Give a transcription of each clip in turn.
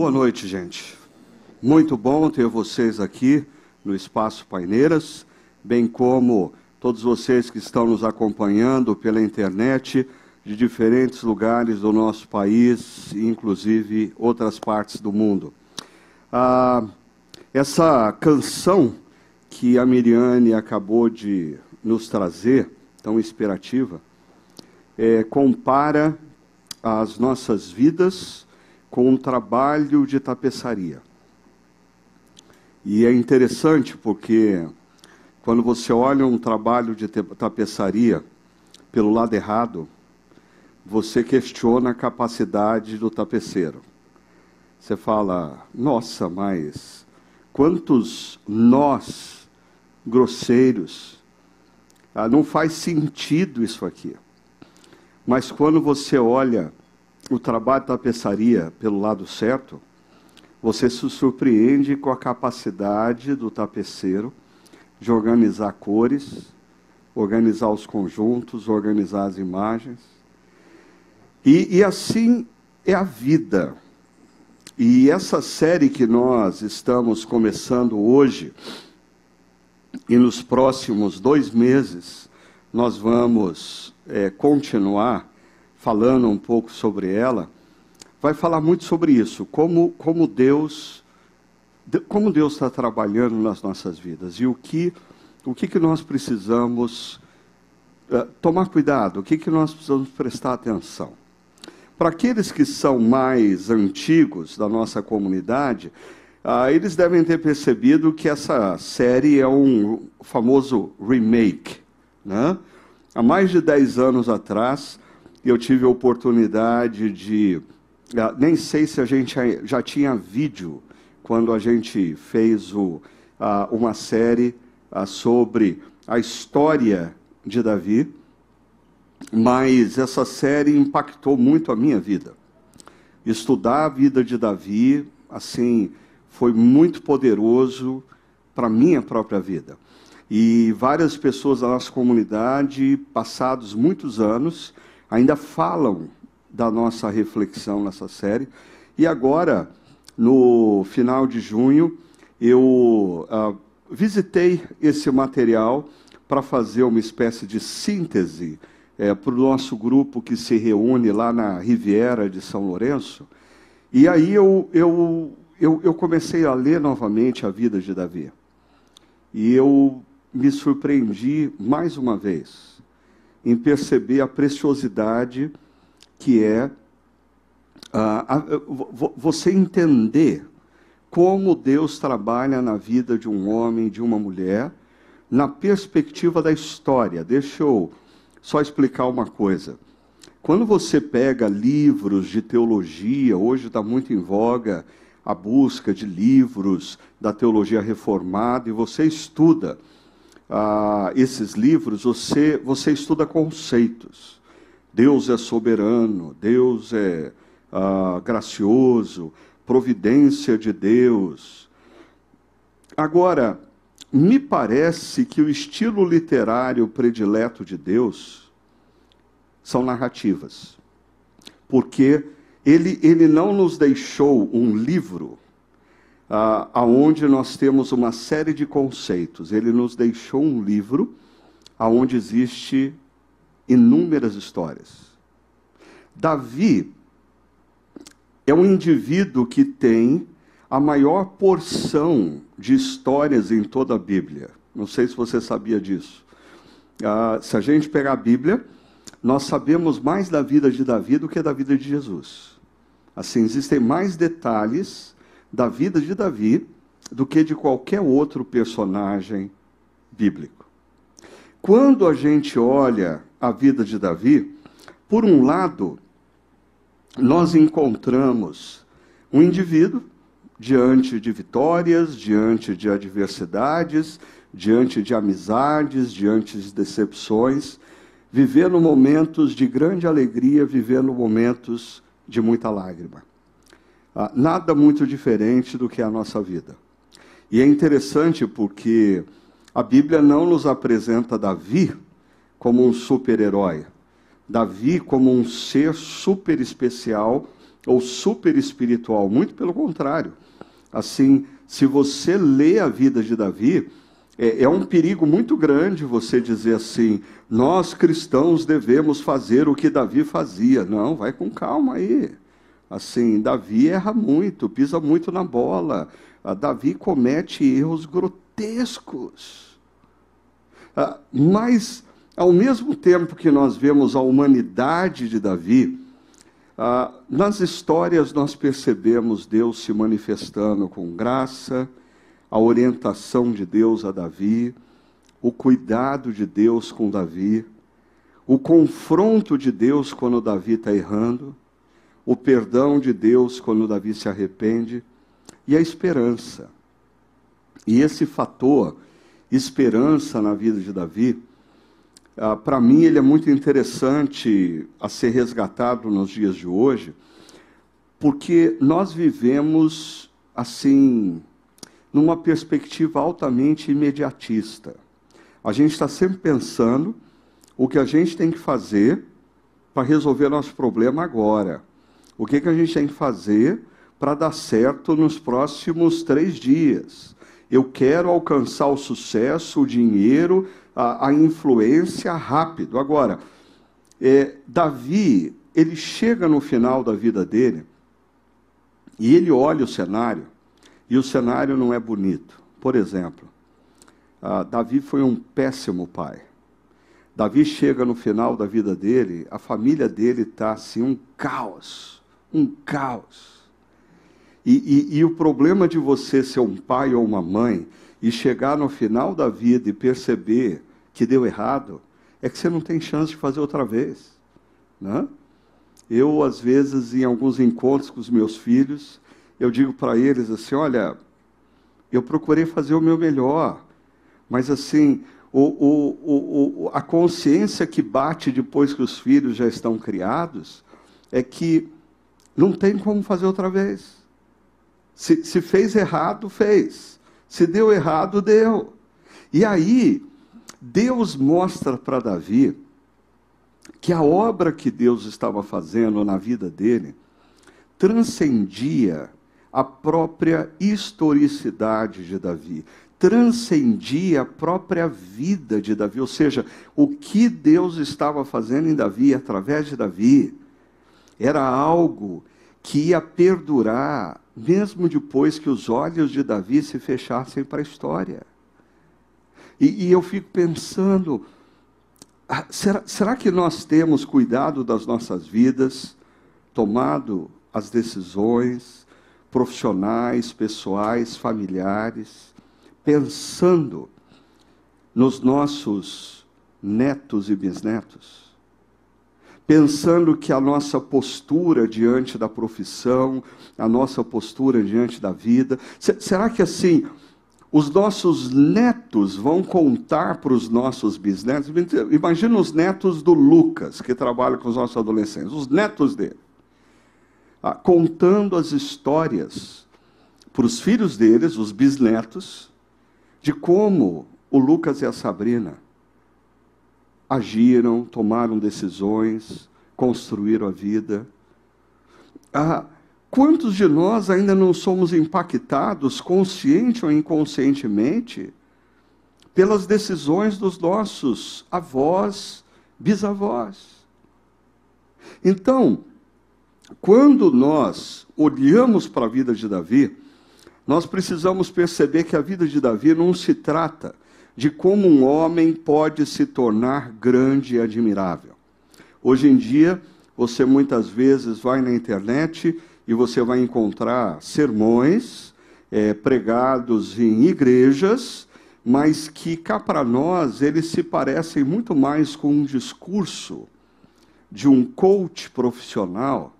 Boa noite, gente. Muito bom ter vocês aqui no Espaço Paineiras, bem como todos vocês que estão nos acompanhando pela internet de diferentes lugares do nosso país, inclusive outras partes do mundo. Ah, essa canção que a Miriane acabou de nos trazer, tão inspirativa, é, compara as nossas vidas com um trabalho de tapeçaria. E é interessante porque quando você olha um trabalho de tapeçaria pelo lado errado, você questiona a capacidade do tapeceiro. Você fala, nossa, mas quantos nós grosseiros, ah, não faz sentido isso aqui. Mas quando você olha o trabalho da tapeçaria pelo lado certo, você se surpreende com a capacidade do tapeceiro de organizar cores, organizar os conjuntos, organizar as imagens. E, e assim é a vida. E essa série que nós estamos começando hoje, e nos próximos dois meses, nós vamos é, continuar falando um pouco sobre ela, vai falar muito sobre isso, como, como Deus como Deus está trabalhando nas nossas vidas e o que o que, que nós precisamos uh, tomar cuidado, o que, que nós precisamos prestar atenção. Para aqueles que são mais antigos da nossa comunidade, uh, eles devem ter percebido que essa série é um famoso remake. Né? Há mais de 10 anos atrás, eu tive a oportunidade de. Uh, nem sei se a gente já tinha vídeo quando a gente fez o, uh, uma série uh, sobre a história de Davi, mas essa série impactou muito a minha vida. Estudar a vida de Davi, assim, foi muito poderoso para a minha própria vida. E várias pessoas da nossa comunidade, passados muitos anos, ainda falam da nossa reflexão nessa série. E agora, no final de junho, eu uh, visitei esse material para fazer uma espécie de síntese é, para o nosso grupo que se reúne lá na Riviera de São Lourenço. E aí eu, eu, eu, eu comecei a ler novamente a vida de Davi. E eu me surpreendi mais uma vez em perceber a preciosidade que é uh, você entender como Deus trabalha na vida de um homem, de uma mulher, na perspectiva da história. Deixa eu só explicar uma coisa. Quando você pega livros de teologia, hoje está muito em voga a busca de livros da teologia reformada, e você estuda ah, esses livros, você, você estuda conceitos. Deus é soberano, Deus é ah, gracioso, providência de Deus. Agora, me parece que o estilo literário predileto de Deus são narrativas. Porque ele, ele não nos deixou um livro ah, aonde nós temos uma série de conceitos. Ele nos deixou um livro aonde existe inúmeras histórias. Davi é um indivíduo que tem a maior porção de histórias em toda a Bíblia. Não sei se você sabia disso. Ah, se a gente pegar a Bíblia, nós sabemos mais da vida de Davi do que da vida de Jesus. Assim, existem mais detalhes da vida de Davi do que de qualquer outro personagem bíblico. Quando a gente olha a vida de Davi, por um lado, nós encontramos um indivíduo diante de vitórias, diante de adversidades, diante de amizades, diante de decepções, vivendo momentos de grande alegria, vivendo momentos de muita lágrima. Ah, nada muito diferente do que a nossa vida. E é interessante porque a Bíblia não nos apresenta Davi como um super-herói, Davi como um ser super especial ou super espiritual, muito pelo contrário. Assim, se você lê a vida de Davi, é, é um perigo muito grande você dizer assim: nós cristãos devemos fazer o que Davi fazia. Não, vai com calma aí. Assim, Davi erra muito, pisa muito na bola. A Davi comete erros grotescos. Ah, mas, ao mesmo tempo que nós vemos a humanidade de Davi, ah, nas histórias nós percebemos Deus se manifestando com graça, a orientação de Deus a Davi, o cuidado de Deus com Davi, o confronto de Deus quando Davi está errando, o perdão de Deus quando Davi se arrepende e a esperança. E esse fator, esperança na vida de Davi, ah, para mim ele é muito interessante a ser resgatado nos dias de hoje, porque nós vivemos assim numa perspectiva altamente imediatista. A gente está sempre pensando o que a gente tem que fazer para resolver nosso problema agora. O que, que a gente tem que fazer para dar certo nos próximos três dias. Eu quero alcançar o sucesso, o dinheiro, a, a influência rápido. Agora, é, Davi, ele chega no final da vida dele e ele olha o cenário e o cenário não é bonito. Por exemplo, Davi foi um péssimo pai. Davi chega no final da vida dele, a família dele está assim, um caos. Um caos. E, e, e, o problema de você ser um pai ou uma mãe e chegar no final da vida e perceber que deu errado, é que você não tem chance de fazer outra vez. Né? Eu, às vezes, em alguns encontros com os meus filhos, eu digo para eles assim: olha, eu procurei fazer o meu melhor, mas assim, o, o, o, a consciência que bate depois que os filhos já estão criados é que não tem como fazer outra vez. Se, se fez errado, fez. Se deu errado, deu. E aí, Deus mostra para Davi que a obra que Deus estava fazendo na vida dele transcendia a própria historicidade de Davi, transcendia a própria vida de Davi, ou seja, o que Deus estava fazendo em Davi, através de Davi, era algo que ia perdurar, mesmo depois que os olhos de Davi se fechassem para a história. E, e eu fico pensando, ah, será, será que nós temos cuidado das nossas vidas, tomado as decisões, profissionais, pessoais, familiares, pensando nos nossos netos e bisnetos, pensando que a nossa postura diante da profissão, a nossa postura diante da vida, será que assim os nossos netos vão contar para os nossos bisnetos? Imagina os netos do Lucas, que trabalha com os nossos adolescentes, os netos dele ah, contando as histórias para os filhos deles, os bisnetos, de como o Lucas e a Sabrina agiram, tomaram decisões, construíram a vida. Ah, quantos de nós ainda não somos impactados, consciente ou inconscientemente, pelas decisões dos nossos avós, bisavós? Então, quando nós olhamos para a vida de Davi, nós precisamos perceber que a vida de Davi não se trata de como um homem pode se tornar grande e admirável. Hoje em dia, você muitas vezes vai na internet e você vai encontrar sermões é, pregados em igrejas, mas que cá para nós eles se parecem muito mais com um discurso de um coach profissional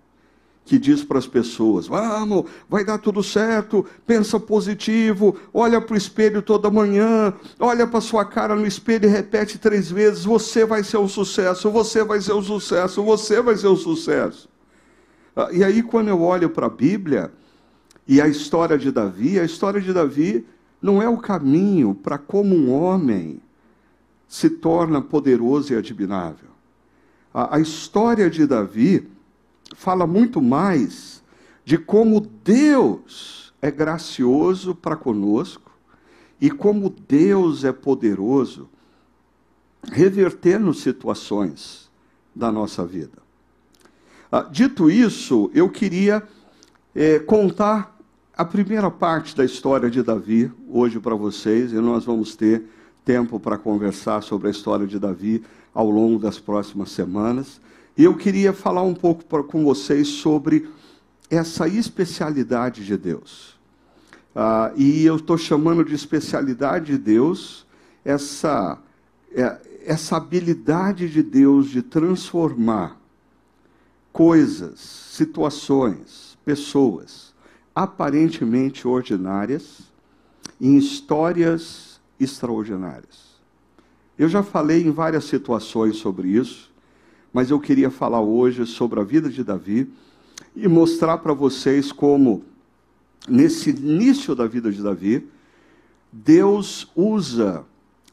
que diz para as pessoas: vamos, vai dar tudo certo, pensa positivo, olha para o espelho toda manhã, olha para sua cara no espelho e repete três vezes: você vai ser um sucesso, você vai ser um sucesso, você vai ser um sucesso. Ah, e aí, quando eu olho para a Bíblia e a história de Davi, a história de Davi não é o caminho para como um homem se torna poderoso e admirável. A, a história de Davi fala muito mais de como Deus é gracioso para conosco e como Deus é poderoso revertendo situações da nossa vida. Ah, dito isso, eu queria é, contar a primeira parte da história de Davi hoje para vocês, e nós vamos ter tempo para conversar sobre a história de Davi ao longo das próximas semanas. E eu queria falar um pouco pra, com vocês sobre essa especialidade de Deus. Ah, e eu estou chamando de especialidade de Deus essa, é, essa habilidade de Deus de transformar coisas, situações, pessoas aparentemente ordinárias em histórias extraordinárias. Eu já falei em várias situações sobre isso, mas eu queria falar hoje sobre a vida de Davi e mostrar para vocês como, nesse início da vida de Davi, Deus usa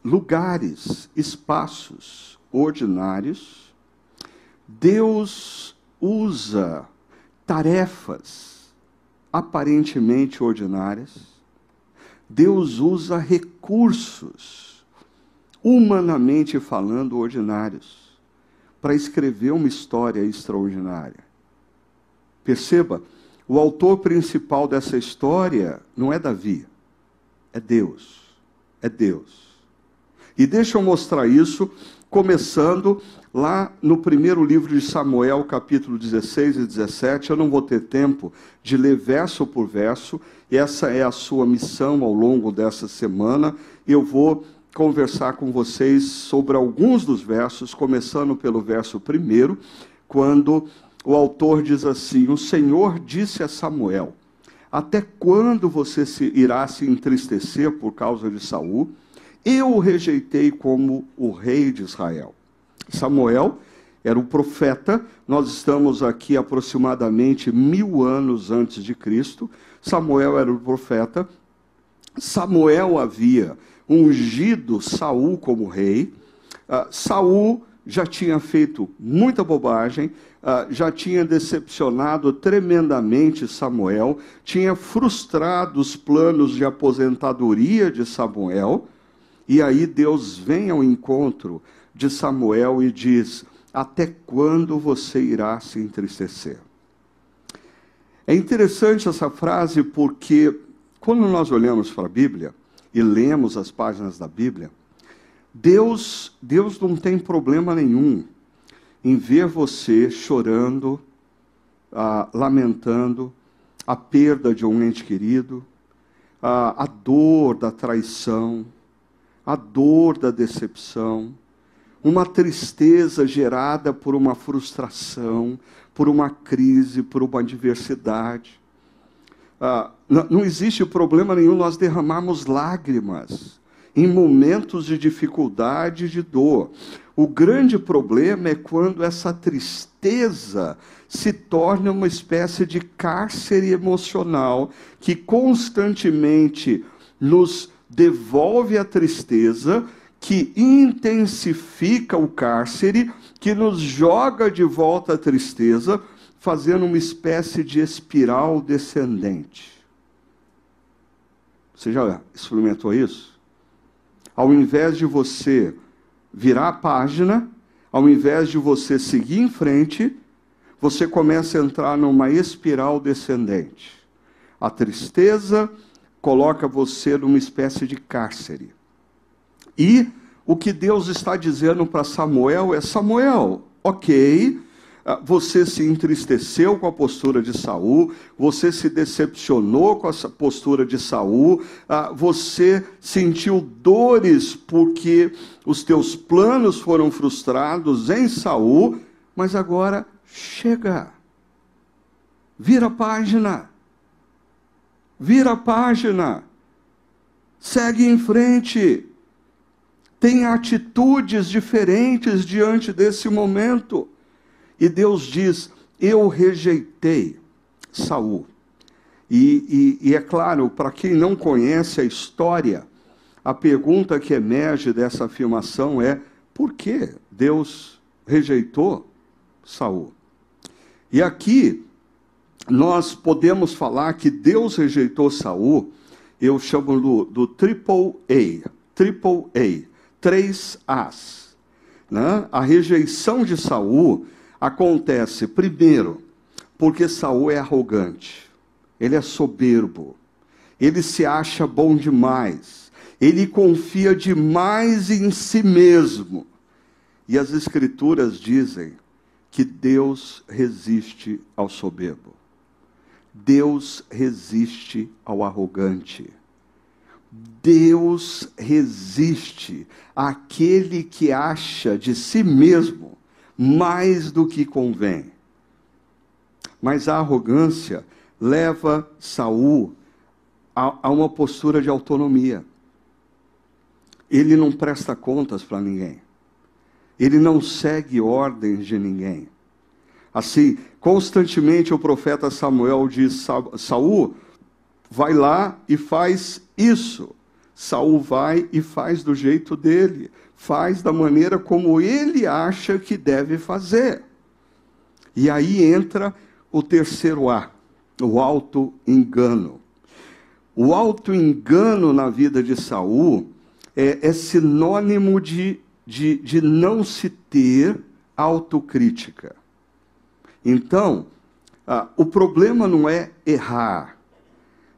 lugares, espaços ordinários, Deus usa tarefas aparentemente ordinárias, Deus usa recursos, humanamente falando, ordinários, para escrever uma história extraordinária. Perceba, o autor principal dessa história não é Davi, é Deus. É Deus. E deixa eu mostrar isso, começando lá no primeiro livro de Samuel, capítulo 16 e 17. Eu não vou ter tempo de ler verso por verso, essa é a sua missão ao longo dessa semana. Eu vou conversar com vocês sobre alguns dos versos, começando pelo verso primeiro, quando o autor diz assim: O Senhor disse a Samuel: Até quando você se irá se entristecer por causa de Saul? Eu o rejeitei como o rei de Israel. Samuel era o profeta, nós estamos aqui aproximadamente mil anos antes de Cristo. Samuel era o profeta. Samuel havia ungido Saul como rei. Uh, Saul já tinha feito muita bobagem, uh, já tinha decepcionado tremendamente Samuel, tinha frustrado os planos de aposentadoria de Samuel. E aí Deus vem ao encontro de Samuel e diz: Até quando você irá se entristecer? É interessante essa frase porque, quando nós olhamos para a Bíblia e lemos as páginas da Bíblia, Deus, Deus não tem problema nenhum em ver você chorando, ah, lamentando a perda de um ente querido, ah, a dor da traição, a dor da decepção, uma tristeza gerada por uma frustração, por uma crise, por uma adversidade. Ah, não existe problema nenhum nós derramarmos lágrimas em momentos de dificuldade e de dor. O grande problema é quando essa tristeza se torna uma espécie de cárcere emocional que constantemente nos devolve a tristeza, que intensifica o cárcere, que nos joga de volta a tristeza, fazendo uma espécie de espiral descendente. Você já experimentou isso? Ao invés de você virar a página, ao invés de você seguir em frente, você começa a entrar numa espiral descendente. A tristeza, coloca você numa espécie de cárcere. E o que Deus está dizendo para Samuel é: Samuel, ok, você se entristeceu com a postura de Saul, você se decepcionou com essa postura de Saul, ah, você sentiu dores porque os teus planos foram frustrados em Saul, mas agora chega. Vira a página. Vira a página. Segue em frente. Tenha atitudes diferentes diante desse momento. E Deus diz: Eu rejeitei Saul. E, e, e é claro, para quem não conhece a história, a pergunta que emerge dessa afirmação é: por que Deus rejeitou Saul? E aqui nós podemos falar que Deus rejeitou Saul, eu chamo do, do triple A, triple A, três As. Né? A rejeição de Saul acontece primeiro porque Saul é arrogante, ele é soberbo, ele se acha bom demais, ele confia demais em si mesmo. E as escrituras dizem que Deus resiste ao soberbo. Deus resiste ao arrogante. Deus resiste àquele que acha de si mesmo mais do que convém. Mas a arrogância leva Saul a, a uma postura de autonomia. Ele não presta contas para ninguém. Ele não segue ordens de ninguém. Assim, constantemente o profeta Samuel diz: Saul, vai lá e faz isso. Saul vai e faz do jeito dele, faz da maneira como ele acha que deve fazer. E aí entra o terceiro A, o alto engano. O alto engano na vida de Saul é, é sinônimo de, de, de não se ter autocrítica. Então, ah, o problema não é errar.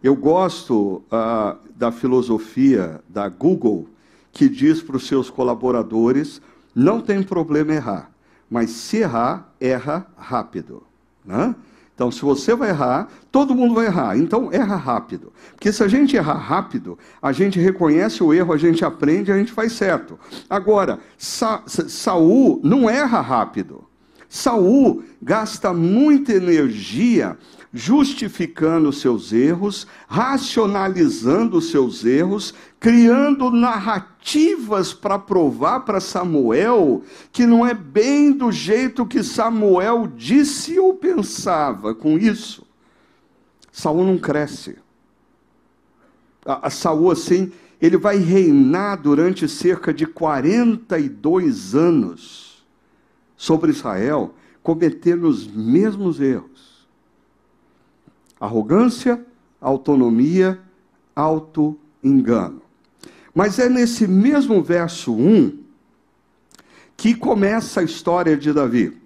Eu gosto ah, da filosofia da Google, que diz para os seus colaboradores: não tem problema errar, mas se errar, erra rápido. Né? Então, se você vai errar, todo mundo vai errar. Então, erra rápido. Porque se a gente errar rápido, a gente reconhece o erro, a gente aprende, a gente faz certo. Agora, Sa Saul não erra rápido. Saul gasta muita energia justificando seus erros, racionalizando seus erros, criando narrativas para provar para Samuel que não é bem do jeito que Samuel disse ou pensava com isso. Saul não cresce. A, a Saul, assim, ele vai reinar durante cerca de 42 anos sobre Israel, cometendo os mesmos erros. Arrogância, autonomia, auto-engano. Mas é nesse mesmo verso 1 que começa a história de Davi.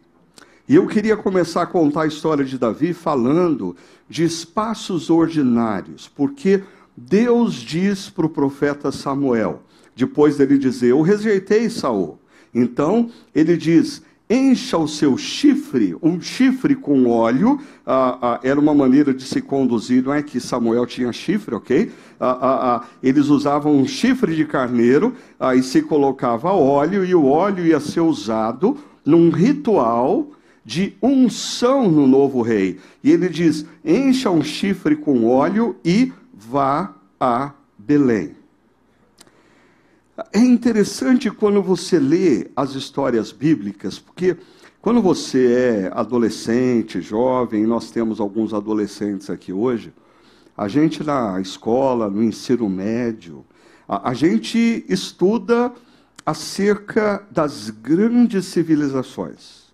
E eu queria começar a contar a história de Davi falando de espaços ordinários, porque Deus diz para o profeta Samuel, depois dele dizer: Eu rejeitei Saul. Então, ele diz: encha o seu chifre, um chifre com óleo, ah, ah, era uma maneira de se conduzir, não é que Samuel tinha chifre, ok? Ah, eles usavam um chifre de carneiro, aí se colocava óleo, e o óleo ia ser usado num ritual de unção no novo rei. E ele diz: encha um chifre com óleo e vá a Belém. É interessante quando você lê as histórias bíblicas, porque quando você é adolescente, jovem, nós temos alguns adolescentes aqui hoje, a gente na escola, no ensino médio, a, a gente estuda acerca das grandes civilizações.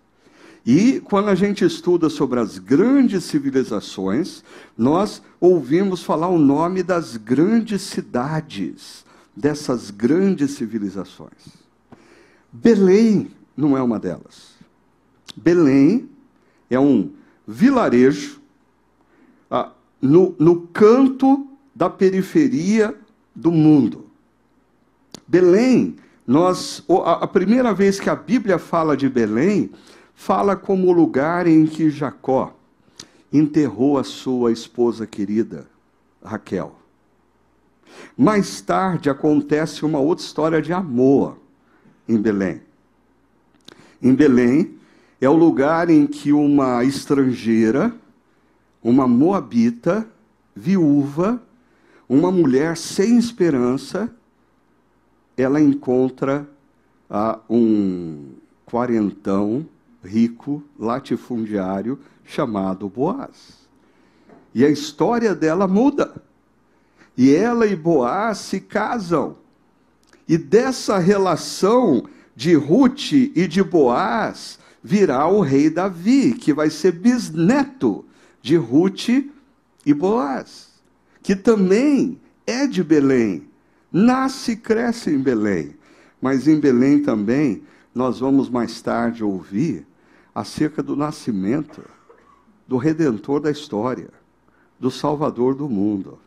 E quando a gente estuda sobre as grandes civilizações, nós ouvimos falar o nome das grandes cidades dessas grandes civilizações. Belém não é uma delas. Belém é um vilarejo ah, no, no canto da periferia do mundo. Belém, nós, a, primeira vez que a Bíblia fala de Belém, fala como o lugar em que Jacó enterrou a sua esposa querida, Raquel. Mais tarde acontece uma outra história de amor em Belém. Em Belém é o lugar em que uma estrangeira, uma moabita, viúva, uma mulher sem esperança, ela encontra ah, um quarentão rico, latifundiário, chamado Boaz. E a história dela muda. E ela e Boaz se casam. E dessa relação de Ruth e de Boaz virá o rei Davi, que vai ser bisneto de Ruth e Boaz, que também é de Belém, nasce e cresce em Belém. Mas em Belém também nós vamos mais tarde ouvir acerca do nascimento do redentor da história, do salvador do mundo.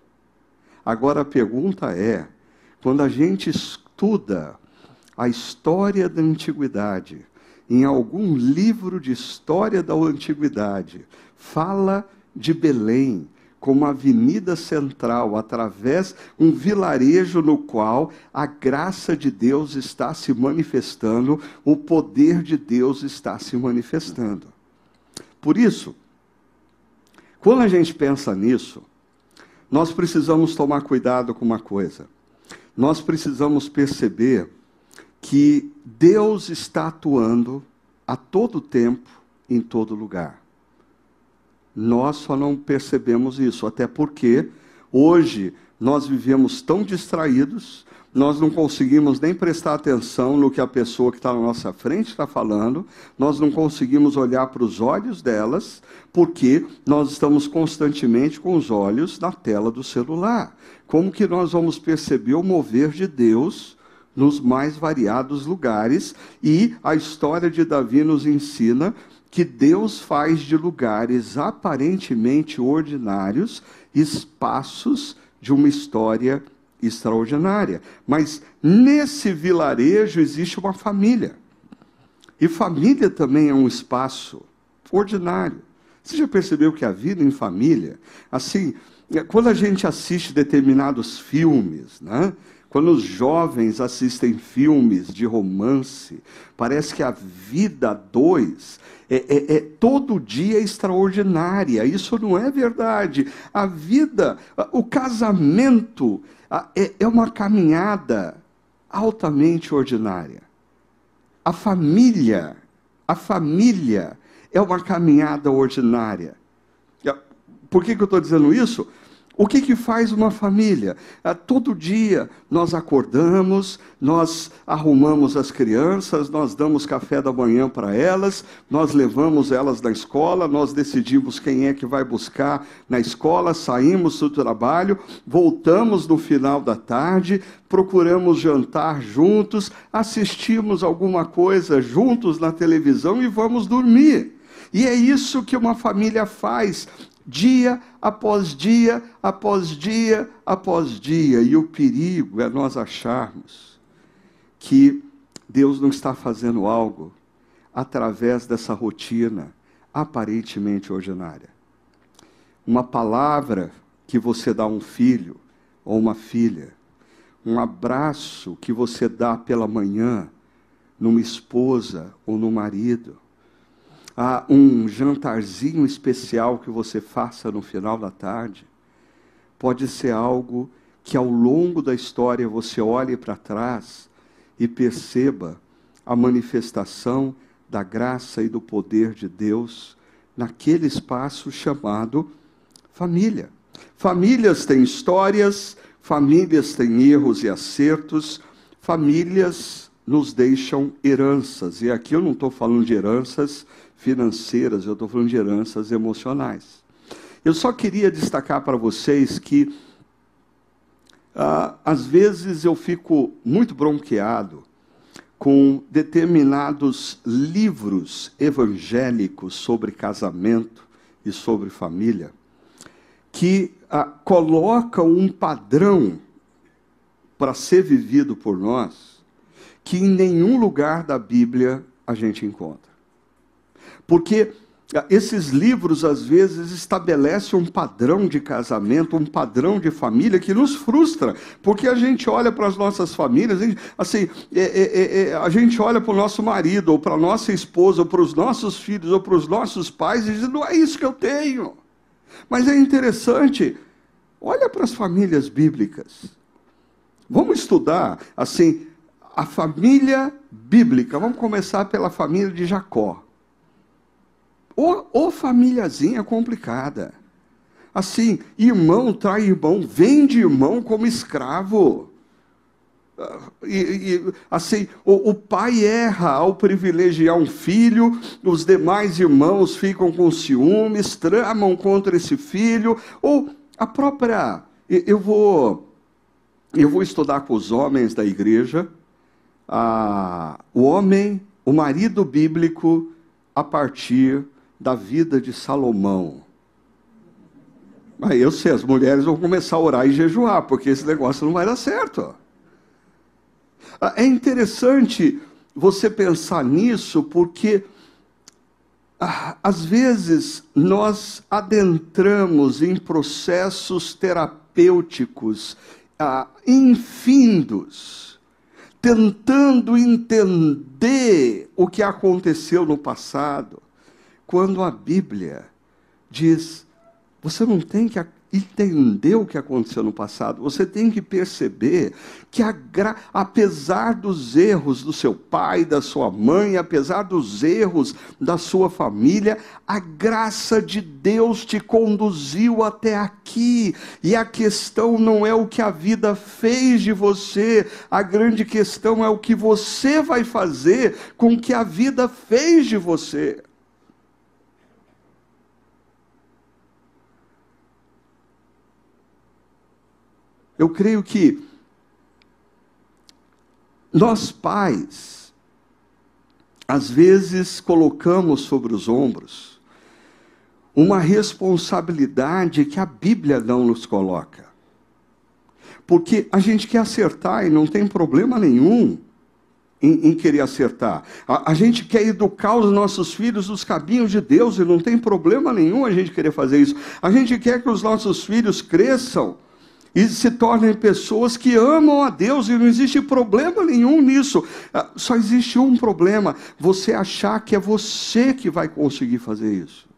Agora a pergunta é: quando a gente estuda a história da antiguidade, em algum livro de história da antiguidade, fala de Belém como avenida central, através um vilarejo no qual a graça de Deus está se manifestando, o poder de Deus está se manifestando. Por isso, quando a gente pensa nisso, nós precisamos tomar cuidado com uma coisa. Nós precisamos perceber que Deus está atuando a todo tempo, em todo lugar. Nós só não percebemos isso, até porque hoje nós vivemos tão distraídos, nós não conseguimos nem prestar atenção no que a pessoa que está na nossa frente está falando, nós não conseguimos olhar para os olhos delas, porque nós estamos constantemente com os olhos na tela do celular. Como que nós vamos perceber o mover de Deus nos mais variados lugares? E a história de Davi nos ensina que Deus faz de lugares aparentemente ordinários espaços de uma história extraordinária. Mas nesse vilarejo existe uma família. E família também é um espaço ordinário. Você já percebeu que a vida em família, assim, quando a gente assiste determinados filmes, né? Quando os jovens assistem filmes de romance, parece que a vida dois é, é, é, todo dia extraordinária. Isso não é verdade. A vida, o casamento é, é uma caminhada altamente ordinária. A família, a família é uma caminhada ordinária. Por que, que eu estou dizendo isso? O que, que faz uma família? Ah, todo dia nós acordamos, nós arrumamos as crianças, nós damos café da manhã para elas, nós levamos elas na escola, nós decidimos quem é que vai buscar na escola, saímos do trabalho, voltamos no final da tarde, procuramos jantar juntos, assistimos alguma coisa juntos na televisão e vamos dormir. E é isso que uma família faz dia após dia, após dia, após dia. E o perigo é nós acharmos que Deus não está fazendo algo através dessa rotina aparentemente ordinária. Uma palavra que você dá a um filho ou uma filha, um abraço que você dá pela manhã numa esposa ou no marido, a um jantarzinho especial que você faça no final da tarde, pode ser algo que ao longo da história você olhe para trás e perceba a manifestação da graça e do poder de Deus naquele espaço chamado família. Famílias têm histórias, famílias têm erros e acertos, famílias nos deixam heranças. E aqui eu não estou falando de heranças financeiras, eu estou falando de heranças emocionais. Eu só queria destacar para vocês que, ah, às vezes, eu fico muito bronqueado com determinados livros evangélicos sobre casamento e sobre família, que ah, colocam um padrão para ser vivido por nós que em nenhum lugar da Bíblia a gente encontra. Porque ah, esses livros, às vezes, estabelecem um padrão de casamento, um padrão de família que nos frustra, porque a gente olha para as nossas famílias, assim, é, é, é, a gente olha para o nosso marido, ou para a nossa esposa, ou para os nossos filhos, ou para os nossos pais, e diz: não é isso que eu tenho. Mas é interessante, olha para as famílias bíblicas. Vamos estudar, assim, a família bíblica. Vamos começar pela família de Jacó. Ô famíliazinha complicada. Assim, irmão trai irmão, vende irmão como escravo. e, e, assim, o, o, pai erra ao privilegiar um filho, os demais irmãos ficam com ciúmes, tramam contra esse filho, ou a própria. Eu vou, eu vou estudar com os homens da igreja, a, o homem, o marido bíblico, a partir da vida de Salomão. Aí eu sei, as mulheres vão começar a orar e jejuar, porque esse negócio não vai dar certo. Ah, é interessante você pensar nisso, porque ah, às vezes nós adentramos em processos terapêuticos ah, infindos, tentando entender o que aconteceu no passado, quando a Bíblia diz: você não tem que entender o que aconteceu no passado, você tem que perceber que, gra... apesar dos erros do seu pai, da sua mãe, apesar dos erros da sua família, a graça de Deus te conduziu até aqui. E a questão não é o que a vida fez de você, a grande questão é o que você vai fazer com o que a vida fez de você. Eu creio que nós pais, às vezes colocamos sobre os ombros uma responsabilidade que a Bíblia não nos coloca. Porque a gente quer acertar e não tem problema nenhum em, em querer acertar. A, a, gente quer educar os nossos filhos nos caminhos de Deus e não tem problema nenhum a gente querer fazer isso. A gente quer que os nossos filhos cresçam e se tornem pessoas que amam a Deus e não existe problema nenhum nisso. Ah, só existe um problema: você achar que é você que vai conseguir fazer isso.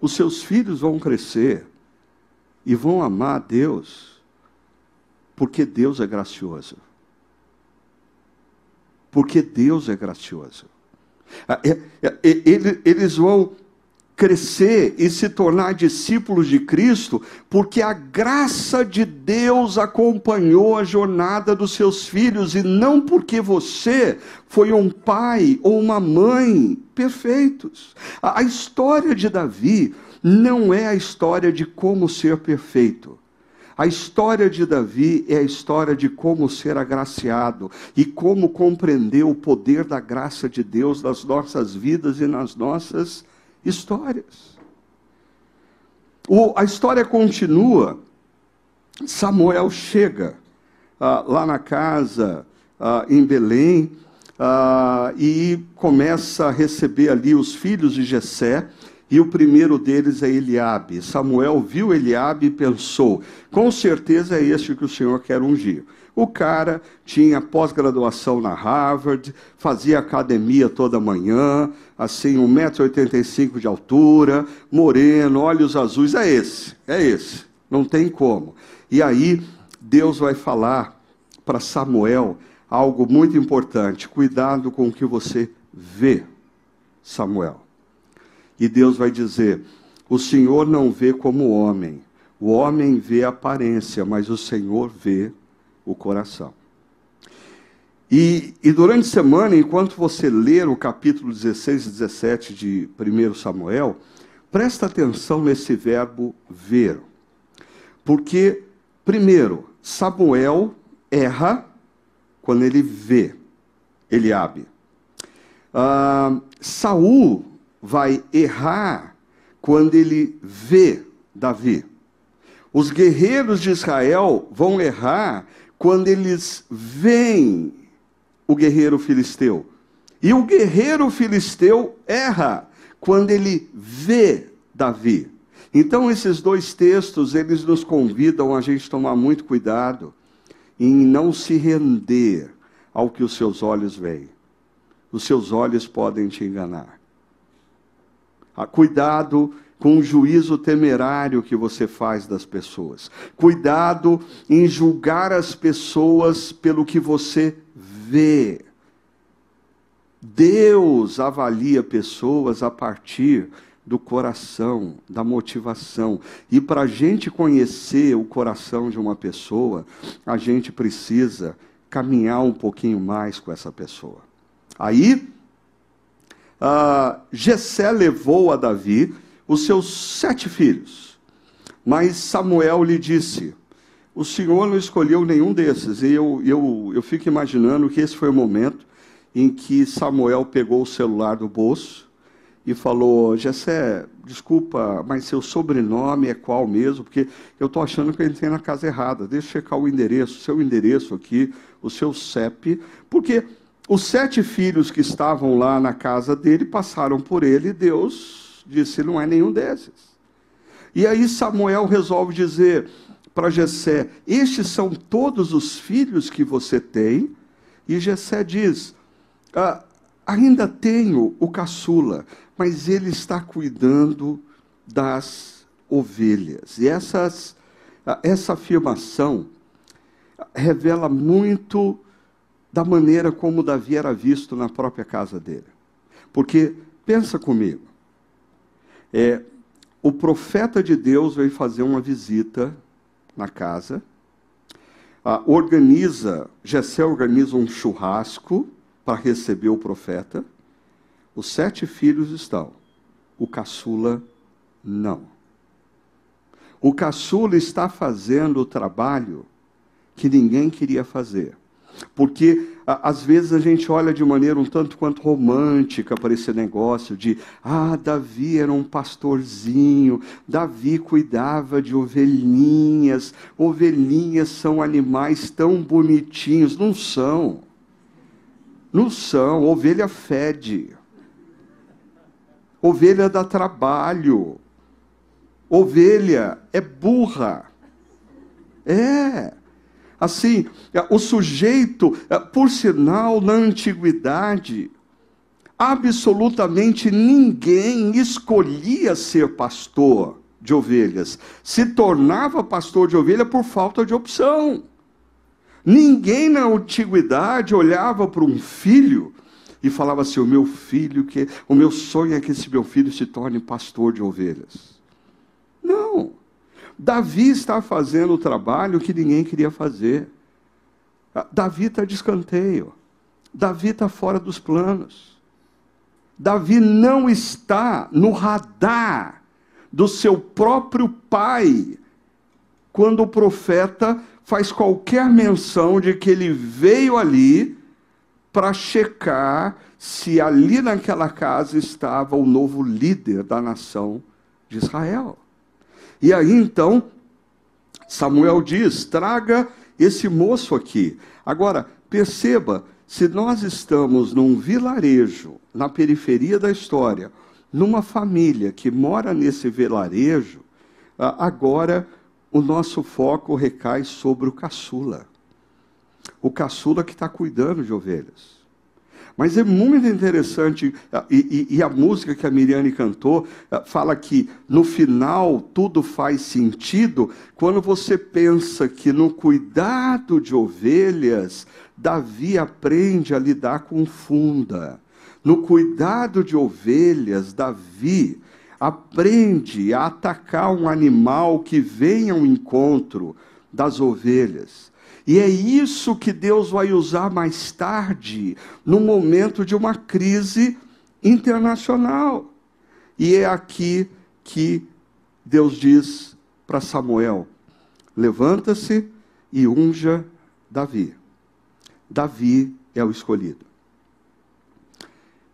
Os seus filhos vão crescer e vão amar a Deus, porque Deus é gracioso. Porque Deus é gracioso. Ah, é, é, eles vão crescer e se tornar discípulos de Cristo, porque a graça de Deus acompanhou a jornada dos seus filhos e não porque você foi um pai ou uma mãe perfeitos. A, história de Davi não é a história de como ser perfeito. A história de Davi é a história de como ser agraciado e como compreender o poder da graça de Deus nas nossas vidas e nas nossas histórias. O, a história continua. Samuel chega ah, lá na casa ah, em Belém ah, e começa a receber ali os filhos de Jessé. E o primeiro deles é Eliabe. Samuel viu Eliabe e pensou: com certeza é este que o Senhor quer ungir. O cara tinha pós-graduação na Harvard, fazia academia toda manhã, assim, 1,85m de altura, moreno, olhos azuis. É esse, é esse. Não tem como. E aí, Deus vai falar para Samuel algo muito importante: cuidado com o que você vê, Samuel. E Deus vai dizer: o Senhor não vê como o homem. O homem vê a aparência, mas o Senhor vê o coração. E, e, durante a semana, enquanto você ler o capítulo 16 e 17 de 1 Samuel, presta atenção nesse verbo ver. Porque, primeiro, Samuel erra quando ele vê Eliabe. Ah, Saul vai errar quando ele vê Davi. Os guerreiros de Israel vão errar quando eles veem o guerreiro filisteu. E o guerreiro filisteu erra quando ele vê Davi. Então esses dois textos, eles nos convidam a gente tomar muito cuidado em não se render ao que os seus olhos veem. Os seus olhos podem te enganar. Ah, cuidado com o juízo temerário que você faz das pessoas. Cuidado em julgar as pessoas pelo que você vê. Deus avalia pessoas a partir do coração, da motivação. E para a gente conhecer o coração de uma pessoa, a gente precisa caminhar um pouquinho mais com essa pessoa. Aí, uh, Jessé levou a Davi os seus sete filhos, mas Samuel lhe disse: O Senhor não escolheu nenhum desses. E eu, eu, eu fico imaginando que esse foi o momento em que Samuel pegou o celular do bolso e falou: Jessé, desculpa, mas seu sobrenome é qual mesmo? Porque eu estou achando que eu entrei na casa errada. Deixa eu checar o endereço, seu endereço aqui, o seu CEP. Porque os sete filhos que estavam lá na casa dele passaram por ele e Deus disse: não é nenhum desses. E aí Samuel resolve dizer para Jessé: Estes são todos os filhos que você tem? E Jessé diz: ah, ainda tenho o caçula, mas ele está cuidando das ovelhas. E essas, essa afirmação revela muito da maneira como Davi era visto na própria casa dele. Porque, pensa comigo, é, o profeta de Deus veio fazer uma visita na casa, ah, organiza, Jessé organiza um churrasco para receber o profeta, os sete filhos estão, o caçula não. O caçula está fazendo o trabalho que ninguém queria fazer. Porque às vezes a gente olha de maneira um tanto quanto romântica para esse negócio de ah, Davi era um pastorzinho, Davi cuidava de ovelhinhas, ovelhinhas são animais tão bonitinhos. Não são. Não são, ovelha fede. Ovelha dá trabalho. Ovelha é burra. É. Assim, o sujeito, é, por sinal, na antiguidade, absolutamente ninguém escolhia ser pastor de ovelhas. Se tornava pastor de ovelha por falta de opção. Ninguém na antiguidade olhava para um filho e falava assim: o meu filho, que o meu sonho é que esse meu filho se torne pastor de ovelhas. Davi está fazendo o trabalho que ninguém queria fazer. Davi está de escanteio. Davi está fora dos planos. Davi não está no radar do seu próprio pai quando o profeta faz qualquer menção de que ele veio ali para checar se ali naquela casa estava o novo líder da nação de Israel. E aí então, Samuel diz: traga esse moço aqui. Agora, perceba, se nós estamos num vilarejo, na periferia da história, numa família que mora nesse vilarejo, agora o nosso foco recai sobre o caçula. O caçula que está cuidando de ovelhas. Mas é muito interessante, e, e, e, a música que a Miriane cantou eh, fala que no final tudo faz sentido quando você pensa que no cuidado de ovelhas, Davi aprende a lidar com funda. No cuidado de ovelhas, Davi aprende a atacar um animal que vem ao encontro das ovelhas. E é isso que Deus vai usar mais tarde, no momento de uma crise internacional. E é aqui que Deus diz para Samuel: levanta-se e unja Davi. Davi é o escolhido.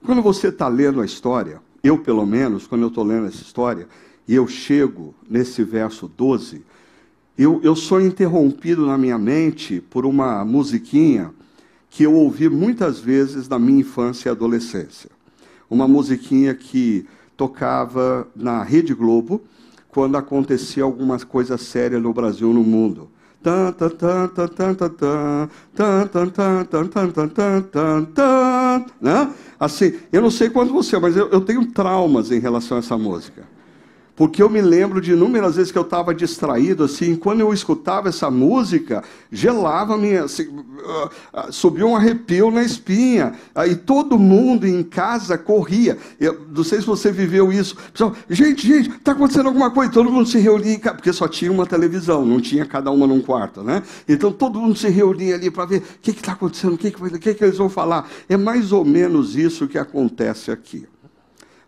Quando você está lendo a história, eu, pelo menos, quando eu estou lendo essa história, e eu chego nesse verso 12, eu, eu sou interrompido na minha mente por uma musiquinha que eu ouvi muitas vezes na minha infância e adolescência. Uma musiquinha que tocava na Rede Globo quando acontecia alguma coisa séria no Brasil no mundo. Né? Assim, eu não sei quanto você, mas eu, eu tenho traumas em relação a essa música. Porque eu me lembro de inúmeras vezes que eu estava distraído, assim, quando eu escutava essa música, gelava minha, assim, uh, uh, subia um arrepio na espinha, uh, e todo mundo em casa corria. Eu, não sei se você viveu isso. Pessoal, gente, gente, está acontecendo alguma coisa, todo mundo se reunia, porque só tinha uma televisão, não tinha cada uma num quarto, né? Então todo mundo se reunia ali para ver o que está acontecendo, o que, que, que, que eles vão falar. É mais ou menos isso que acontece aqui.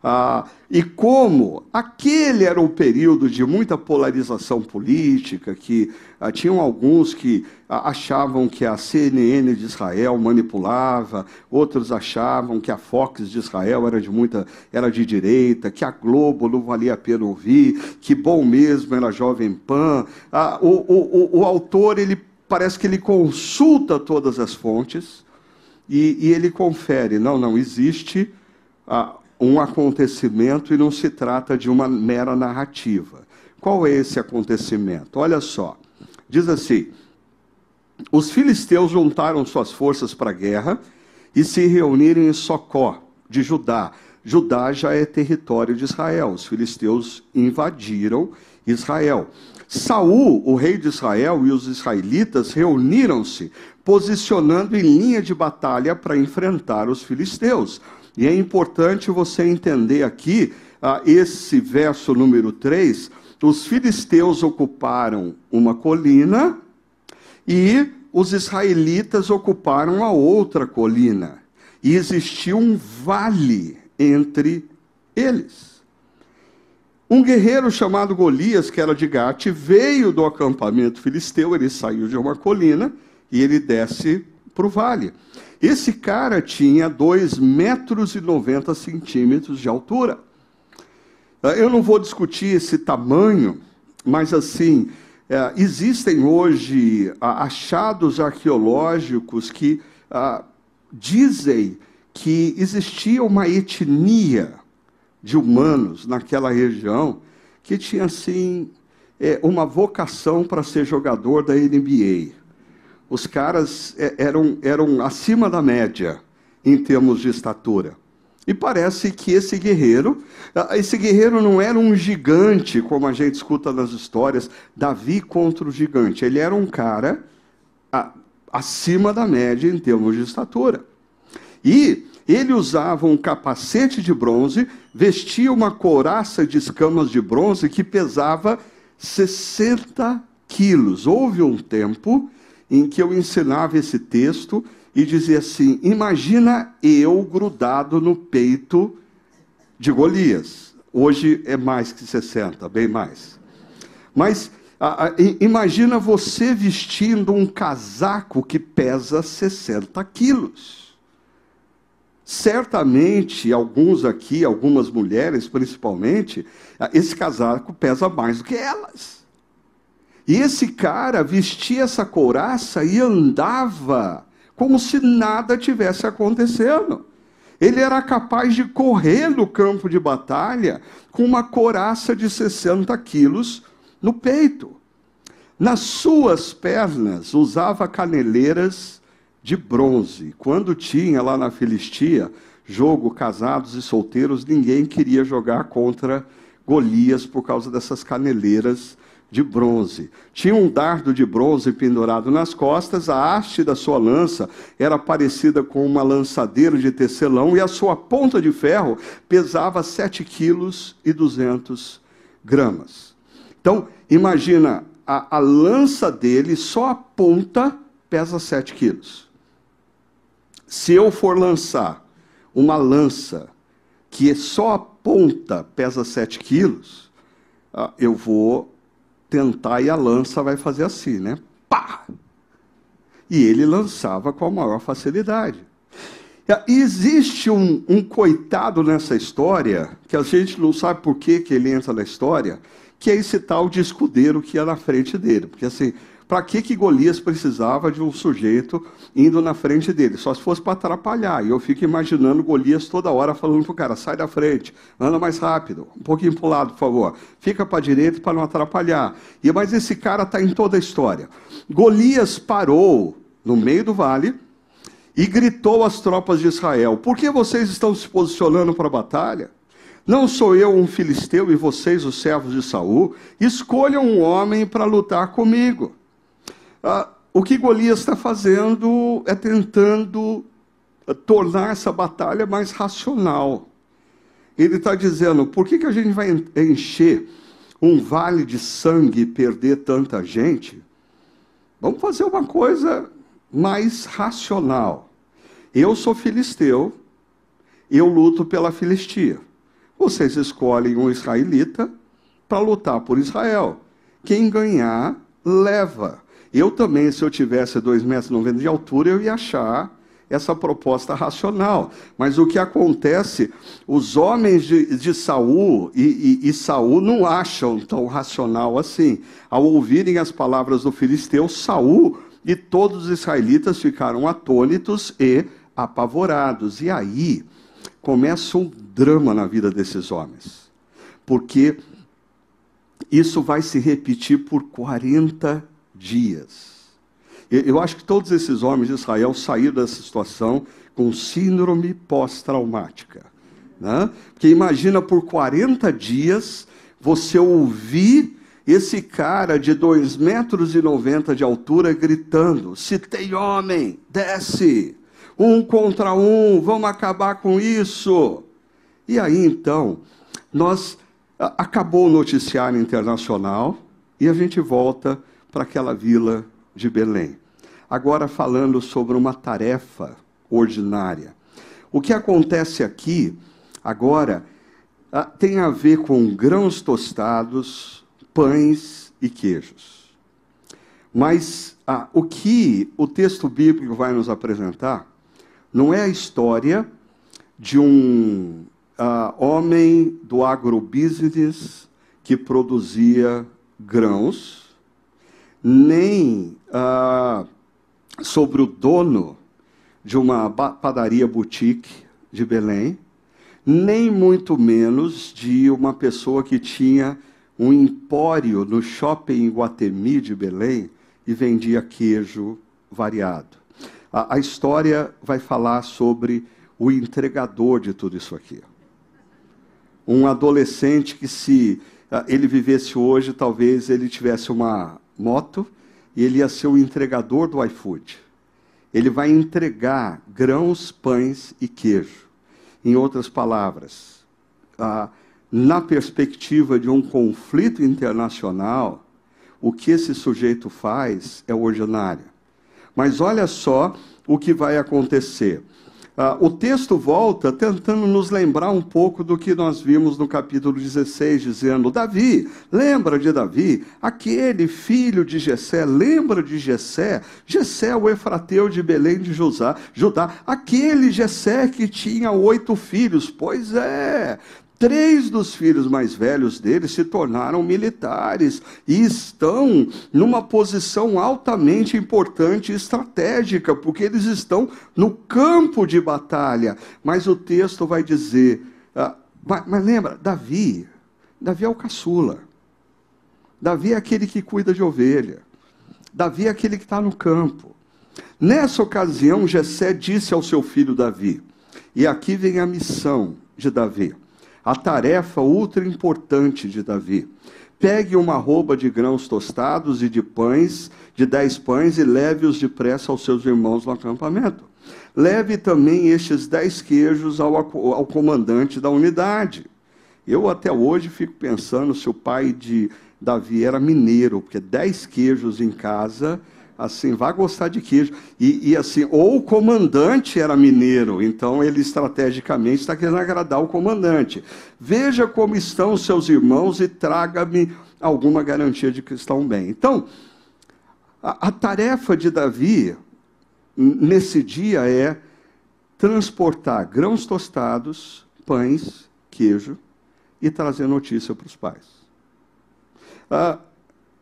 Ah, e como aquele era um período de muita polarização política, que ah, tinham alguns que ah, achavam que a CNN de Israel manipulava, outros achavam que a Fox de Israel era de muita era de direita, que a Globo não valia a pena ouvir, que bom mesmo era a Jovem Pan. Ah, o, o, o, autor ele parece que ele consulta todas as fontes e, e ele confere, não, não existe ah, um acontecimento e não se trata de uma mera narrativa. Qual é esse acontecimento? Olha só, diz assim: os filisteus juntaram suas forças para a guerra e se reuniram em Socó, de Judá. Judá já é território de Israel. Os filisteus invadiram Israel. Saul, o rei de Israel, e os israelitas reuniram-se, posicionando em linha de batalha para enfrentar os filisteus. E é importante você entender aqui, ah, esse verso número 3, os filisteus ocuparam uma colina e os israelitas ocuparam a outra colina. E existiu um vale entre eles. Um guerreiro chamado Golias, que era de Gate, veio do acampamento filisteu, ele saiu de uma colina e ele desce para o vale. Esse cara tinha 2 metros e 90 centímetros de altura. Ah, eu não vou discutir esse tamanho, mas assim, é, existem hoje ah, achados arqueológicos que ah, dizem que existia uma etnia de humanos naquela região que tinha assim é, uma vocação para ser jogador da NBA os caras é, eram, eram acima da média em termos de estatura. E parece que esse guerreiro, ah, esse guerreiro não era um gigante, como a gente escuta nas histórias, Davi contra o gigante. Ele era um cara acima da média em termos de estatura. E ele usava um capacete de bronze, vestia uma couraça de escamas de bronze que pesava 60 quilos. Houve um tempo em que eu ensinava esse texto e dizia assim: Imagina eu grudado no peito de Golias. Hoje é mais que 60, bem mais. Mas a, a, imagina você vestindo um casaco que pesa 60 quilos. Certamente, alguns aqui, algumas mulheres principalmente, esse casaco pesa mais do que elas. E esse cara vestia essa couraça e andava como se nada tivesse acontecendo. Ele era capaz de correr no campo de batalha com uma couraça de 60 quilos no peito. Nas suas pernas usava caneleiras de bronze. Quando tinha lá na Filistia jogo casados e solteiros, ninguém queria jogar contra Golias por causa dessas caneleiras de bronze. Tinha um dardo de bronze pendurado nas costas, a haste da sua lança era parecida com uma lançadeira de tecelão e a sua ponta de ferro pesava 7 quilos e 200 gramas. Então, imagina, a, a lança dele, só a ponta pesa 7 quilos. Se eu for lançar uma lança que só a ponta pesa 7 quilos, ah, eu vou tentar e a lança vai fazer assim, né? Pá! E ele lançava com a maior facilidade. E existe um, um, coitado nessa história, que a gente não sabe por que, que ele entra na história, que é esse tal de escudeiro que ia na frente dele. Porque assim, para que, que Golias precisava de um sujeito indo na frente dele? Só se fosse para atrapalhar. E eu fico imaginando Golias toda hora falando para o cara: sai da frente, anda mais rápido, um pouquinho para o lado, por favor. Fica para a direita para não atrapalhar. E Mas esse cara está em toda a história. Golias parou no meio do vale e gritou às tropas de Israel: Por que vocês estão se posicionando para a batalha? Não sou eu um filisteu e vocês os servos de Saul? Escolham um homem para lutar comigo. Ah, o que Golias está fazendo é tentando ah, tornar essa batalha mais racional. Ele está dizendo: por que, que a gente vai encher um vale de sangue e perder tanta gente? Vamos fazer uma coisa mais racional. Eu sou filisteu, eu luto pela Filistia. Vocês escolhem um israelita para lutar por Israel. Quem ganhar, leva. Eu também, se eu tivesse 2,90 metros de altura, eu ia achar essa proposta racional. Mas o que acontece, os homens de, de Saul e, e, e Saul não acham tão racional assim. Ao ouvirem as palavras do filisteu, Saul e todos os israelitas ficaram atônitos e apavorados. E aí começa um drama na vida desses homens. Porque isso vai se repetir por 40 dias. Eu acho que todos esses homens de Israel saíram dessa situação com síndrome pós-traumática. Né? Porque imagina por 40 dias você ouvir esse cara de 2 metros e 90 de altura gritando: se tem homem, desce, um contra um, vamos acabar com isso. E aí então, nós acabou o noticiário internacional e a gente volta para aquela vila de Belém. Agora falando sobre uma tarefa ordinária. O que acontece aqui agora ah, tem a ver com grãos tostados, pães e queijos. Mas ah, o que o texto bíblico vai nos apresentar não é a história de um uh, homem do agrobusiness que produzia grãos, nem uh, sobre o dono de uma padaria boutique de Belém, nem muito menos de uma pessoa que tinha um empório no shopping Guatemi de Belém e vendia queijo variado. A, a história vai falar sobre o entregador de tudo isso aqui. Um adolescente que, se uh, ele vivesse hoje, talvez ele tivesse uma moto e ele ia ser o entregador do iFood. Ele vai entregar grãos, pães e queijo. Em outras palavras, uh, na perspectiva de um conflito internacional, o que esse sujeito faz é ordinário. Mas olha só o que vai acontecer. Uh, o texto volta tentando nos lembrar um pouco do que nós vimos no capítulo 16, dizendo: Davi, lembra de Davi, aquele filho de Jessé, lembra de Jessé? Jessé, o efrateu de Belém de Judá, aquele Jessé que tinha oito filhos. Pois é, Três dos filhos mais velhos dele se tornaram militares e estão numa posição altamente importante e estratégica, porque eles estão no campo de batalha. Mas o texto vai dizer: ah, mas, mas lembra, Davi, Davi é o caçula. Davi é aquele que cuida de ovelha. Davi é aquele que está no campo. Nessa ocasião, Jessé disse ao seu filho Davi, e aqui vem a missão de Davi a tarefa ultra importante de Davi. Pegue uma roupa de grãos tostados e de pães, de dez pães, e leve-os depressa aos seus irmãos no acampamento. Leve também estes dez queijos ao, ao comandante da unidade. Eu até hoje fico pensando se o pai de Davi era mineiro, porque dez queijos em casa assim, vai gostar de queijo. E, e, assim, ou o comandante era mineiro, então ele estrategicamente está querendo agradar o comandante. Veja como estão seus irmãos e traga-me alguma garantia de que estão bem. Então, a, a tarefa de Davi nesse dia é transportar grãos tostados, pães, queijo e trazer notícia para os pais. Ah,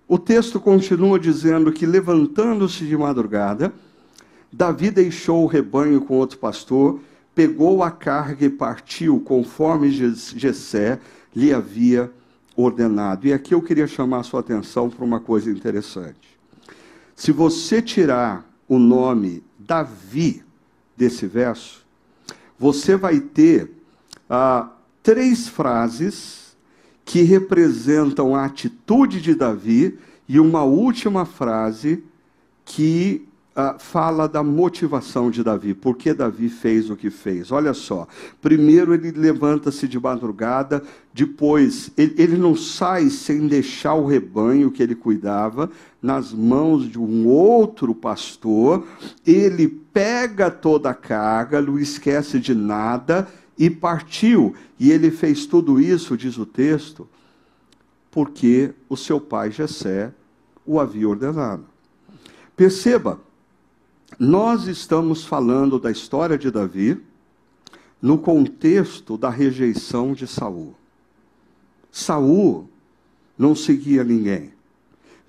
o texto continua dizendo que, levantando-se de madrugada, Davi deixou o rebanho com outro pastor, pegou a carga e partiu, conforme Jessé lhe havia ordenado. E aqui eu queria chamar a sua atenção para uma coisa interessante. Se você tirar o nome Davi desse verso, você vai ter ah, três frases que representam a atitude de Davi e uma última frase que uh, fala da motivação de Davi, por que Davi fez o que fez. Olha só, primeiro ele levanta-se de madrugada, depois ele, ele não sai sem deixar o rebanho que ele cuidava nas mãos de um outro pastor, ele pega toda a carga, não esquece de nada e partiu. E ele fez tudo isso, diz o texto, porque o seu pai Jessé o havia ordenado. Perceba, nós estamos falando da história de Davi no contexto da rejeição de Saul. Saul não seguia ninguém.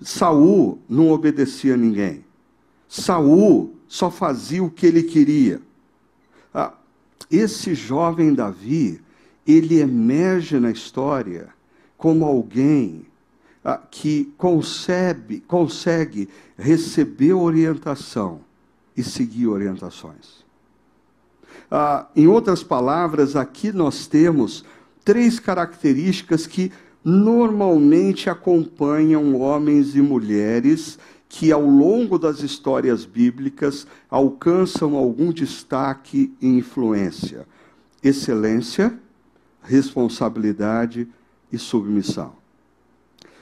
Saul não obedecia a ninguém. Saul só fazia o que ele queria. Esse jovem Davi, ele emerge na história como alguém ah, que concebe, consegue receber orientação e seguir orientações. Ah, em outras palavras, aqui nós temos três características que normalmente acompanham homens e mulheres que, ao longo das histórias bíblicas, alcançam algum destaque e influência: excelência, responsabilidade e submissão.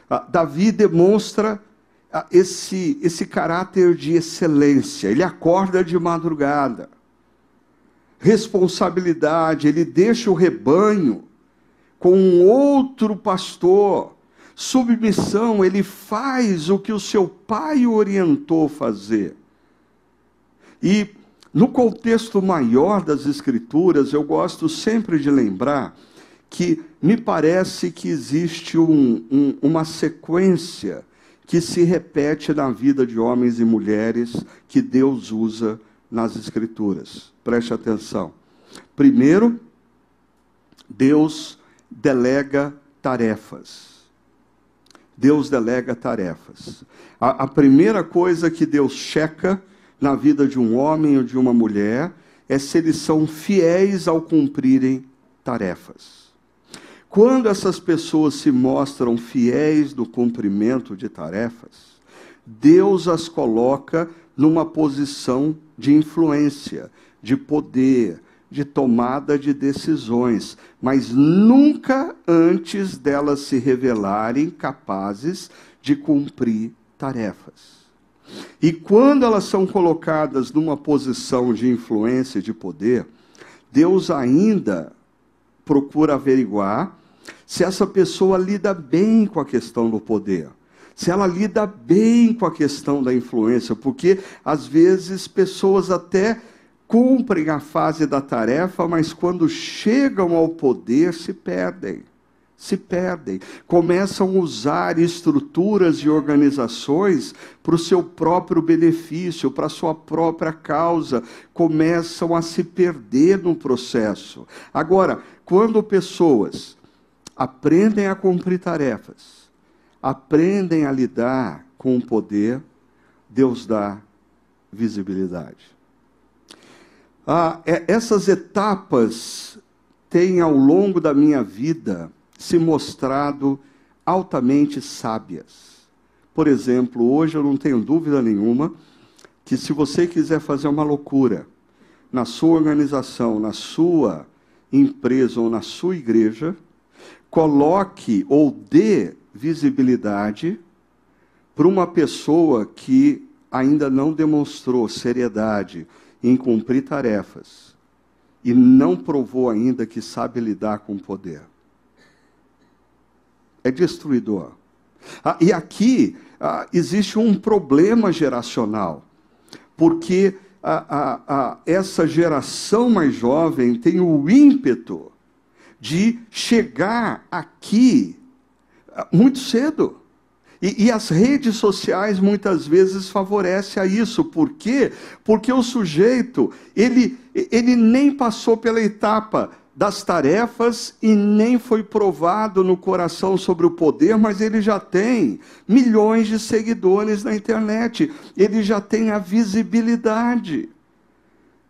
Ah, Davi demonstra ah, esse, esse caráter de excelência. Ele acorda de madrugada. Responsabilidade, ele deixa o rebanho com um outro pastor. Submissão, ele faz o que o seu pai o orientou fazer. E no contexto maior das Escrituras, eu gosto sempre de lembrar que me parece que existe um, um, uma sequência que se repete na vida de homens e mulheres que Deus usa nas Escrituras. Preste atenção. Primeiro, Deus delega tarefas. Deus delega tarefas. A, a, primeira coisa que Deus checa na vida de um homem ou de uma mulher é se eles são fiéis ao cumprirem tarefas. Quando essas pessoas se mostram fiéis no cumprimento de tarefas, Deus as coloca numa posição de influência, de poder, de tomada de decisões, mas nunca antes delas se revelarem capazes de cumprir tarefas. E quando elas são colocadas numa posição de influência e de poder, Deus ainda procura averiguar se essa pessoa lida bem com a questão do poder, se ela lida bem com a questão da influência, porque às vezes pessoas até cumprem a fase da tarefa, mas quando chegam ao poder se perdem. Se perdem, começam a usar estruturas e organizações para o seu próprio benefício, para a sua própria causa, começam a se perder no processo. Agora, quando pessoas aprendem a cumprir tarefas, aprendem a lidar com o poder, Deus dá visibilidade. Ah, é, essas etapas têm ao longo da minha vida se mostrado altamente sábias. Por exemplo, hoje eu não tenho dúvida nenhuma que se você quiser fazer uma loucura na sua organização, na sua empresa ou na sua igreja, coloque ou dê visibilidade para uma pessoa que ainda não demonstrou seriedade em cumprir tarefas e não provou ainda que sabe lidar com o poder. É destruidor. Ah, e aqui ah, existe um problema geracional, porque essa geração mais jovem tem o ímpeto de chegar aqui ah, muito cedo. E, e, as redes sociais muitas vezes favorecem a isso. Por quê? Porque o sujeito, ele, ele nem passou pela etapa das tarefas e nem foi provado no coração sobre o poder, mas ele já tem milhões de seguidores na internet, ele já tem a visibilidade.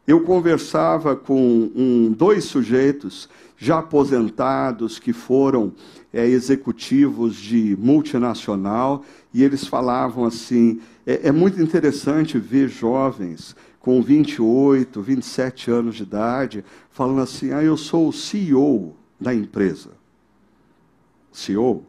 eu conversava com um, dois sujeitos já aposentados que foram é, executivos de multinacional e eles falavam assim: é, é muito interessante ver jovens com 28, 27 anos de idade falando assim: ah, eu sou o CEO da empresa. CEO?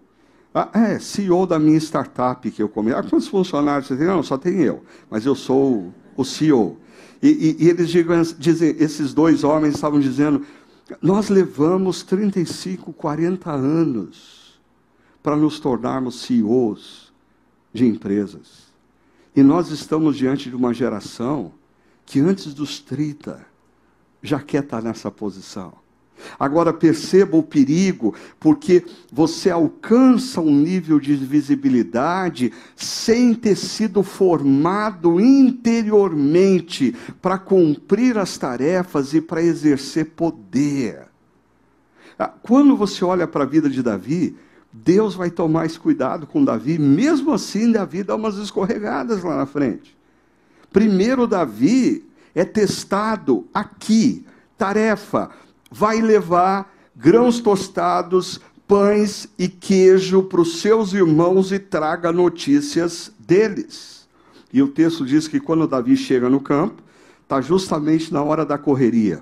Ah, é, CEO da minha startup que eu comecei. Ah, quantos funcionários você tem? Não, só tem eu, mas eu sou o CEO. E, e, e eles digam, dizem, esses dois homens estavam dizendo, nós levamos 35, 40 anos para nos tornarmos CEOs de empresas. E nós estamos diante de uma geração que antes dos 30 já quer estar nessa posição. Agora perceba o perigo, porque você alcança um nível de visibilidade sem ter sido formado interiormente para cumprir as tarefas e para exercer poder. Ah, quando você olha para a vida de Davi, Deus vai tomar esse cuidado com Davi, mesmo assim Davi dá umas escorregadas lá na frente. Primeiro, Davi é testado aqui, tarefa vai levar grãos tostados, pães e queijo para os seus irmãos e traga notícias deles. E o texto diz que quando Davi chega no campo, está justamente na hora da correria,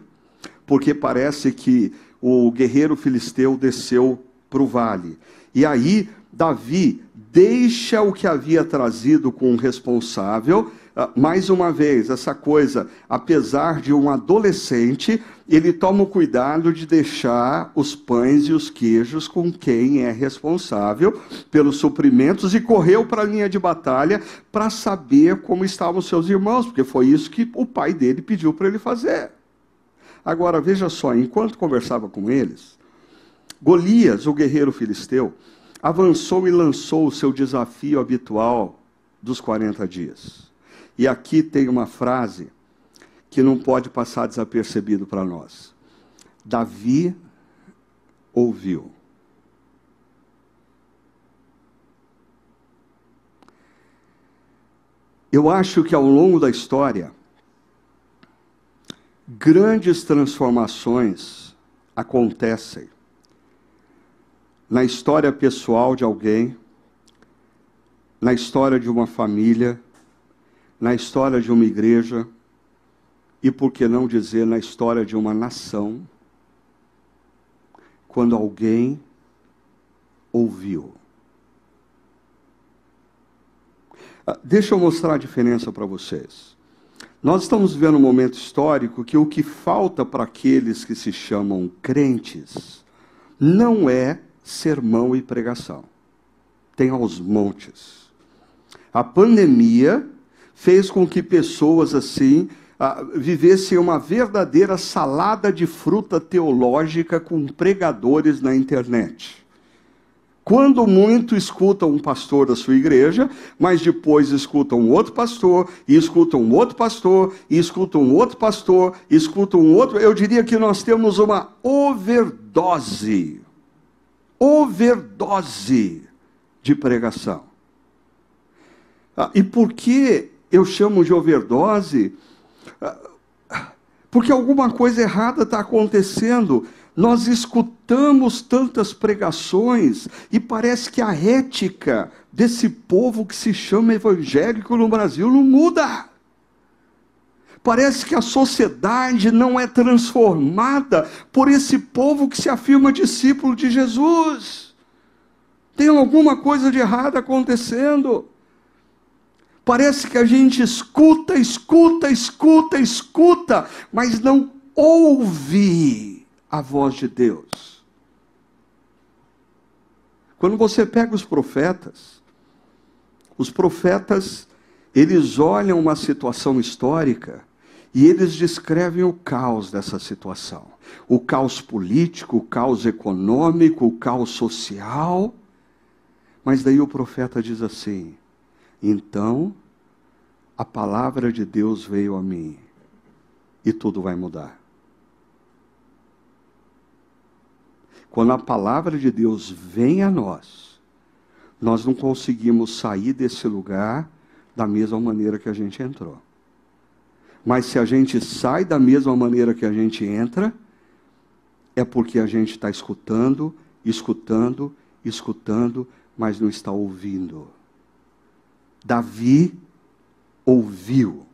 porque parece que o guerreiro filisteu desceu para o vale. E aí, Davi deixa o que havia trazido com o responsável mais uma vez, essa coisa, apesar de um adolescente, ele toma o cuidado de deixar os pães e os queijos com quem é responsável pelos suprimentos e correu para a linha de batalha para saber como estavam seus irmãos, porque foi isso que o pai dele pediu para ele fazer. Agora, veja só, enquanto conversava com eles, Golias, o guerreiro filisteu, avançou e lançou o seu desafio habitual dos 40 dias. E aqui tem uma frase que não pode passar desapercebido para nós. Davi ouviu. Eu acho que ao longo da história, grandes transformações acontecem na história pessoal de alguém, na história de uma família, na história de uma igreja e, por que não dizer, na história de uma nação, quando alguém ouviu. Ah, deixa eu mostrar a diferença para vocês. Nós estamos vivendo um momento histórico que o que falta para aqueles que se chamam crentes não é sermão e pregação. Tem aos montes. A pandemia fez com que pessoas assim ah, vivessem uma verdadeira salada de fruta teológica com pregadores na internet. Quando muito escutam um pastor da sua igreja, mas depois escutam outro pastor, e escutam outro pastor, e escutam outro pastor, e escutam outro. Eu diria que nós temos uma overdose. Overdose de pregação. Ah, e por que eu chamo de overdose, porque alguma coisa errada está acontecendo. Nós escutamos tantas pregações e parece que a ética desse povo que se chama evangélico no Brasil não muda. Parece que a sociedade não é transformada por esse povo que se afirma discípulo de Jesus. Tem alguma coisa de errado acontecendo. Parece que a gente escuta, escuta, escuta, escuta, mas não ouve a voz de Deus. Quando você pega os profetas, os profetas, eles olham uma situação histórica e eles descrevem o caos dessa situação. O caos político, o caos econômico, o caos social. Mas daí o profeta diz assim: então, a palavra de Deus veio a mim e tudo vai mudar. Quando a palavra de Deus vem a nós, nós não conseguimos sair desse lugar da mesma maneira que a gente entrou. Mas se a gente sai da mesma maneira que a gente entra, é porque a gente está escutando, escutando, escutando, mas não está ouvindo. Davi ouviu.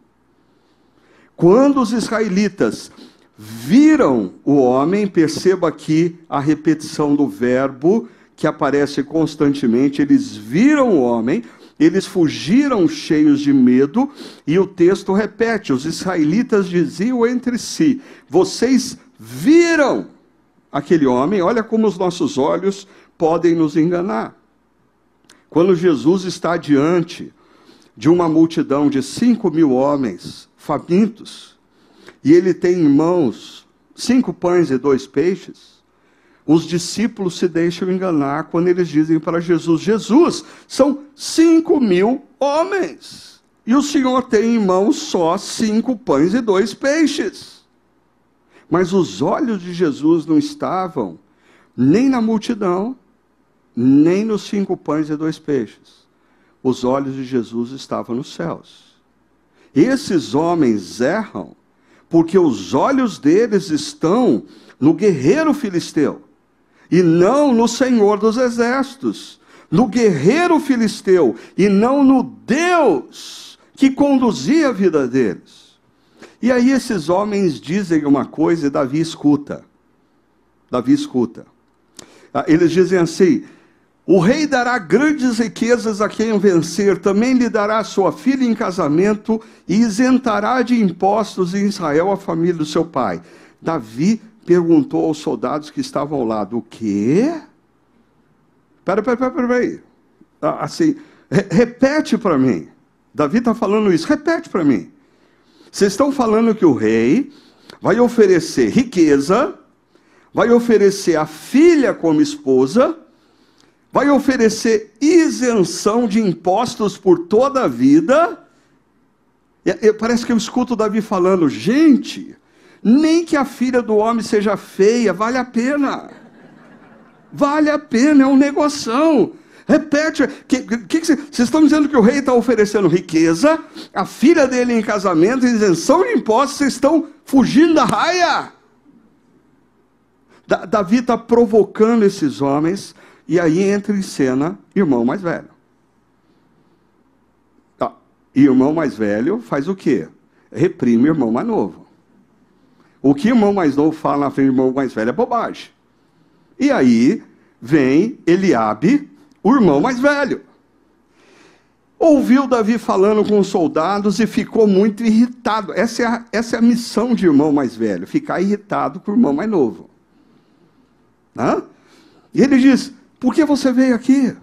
Quando os israelitas viram o homem, perceba aqui a repetição do verbo que aparece constantemente, eles viram o homem, eles fugiram cheios de medo, e o texto repete: os israelitas diziam entre si: Vocês viram aquele homem, olha como os nossos olhos podem nos enganar. Quando Jesus está diante de uma multidão de cinco mil homens famintos, e ele tem em mãos cinco pães e dois peixes, os discípulos se deixam enganar quando eles dizem para Jesus: Jesus, são cinco mil homens, e o Senhor tem em mãos só cinco pães e dois peixes. Mas os olhos de Jesus não estavam nem na multidão, nem nos cinco pães e dois peixes. Os olhos de Jesus estavam nos céus. Esses homens erram porque os olhos deles estão no guerreiro filisteu e não no Senhor dos exércitos, no guerreiro filisteu e não no Deus que conduzia a vida deles. E aí esses homens dizem uma coisa e Davi escuta. Davi escuta. Ah, eles dizem assim: o rei dará grandes riquezas a quem vencer, também lhe dará sua filha em casamento e isentará de impostos em Israel a família do seu pai. Davi perguntou aos soldados que estavam ao lado: O quê? Pera, pera, pera, pera aí. Ah, assim, repete para mim. Davi está falando isso, repete para mim. Vocês estão falando que o rei vai oferecer riqueza, vai oferecer a filha como esposa vai oferecer isenção de impostos por toda a vida. E, parece que eu escuto Davi falando, gente, nem que a filha do homem seja feia, vale a pena. Vale a pena, é um negoção. Repete, vocês estão dizendo que o rei está oferecendo riqueza, a filha dele em casamento, isenção de impostos, vocês estão fugindo da raia. Da, Davi está provocando esses homens e aí entra em cena irmão mais velho. Tá. E irmão mais velho faz o quê? Reprime irmão mais novo. O que irmão mais novo fala na frente do irmão mais velho é bobagem. E aí vem Eliabe, o irmão mais velho. Ouviu Davi falando com os soldados e ficou muito irritado. Essa é, a, essa é a missão de irmão mais velho, ficar irritado com o irmão mais novo. Hã? E ele diz: por que você veio aqui?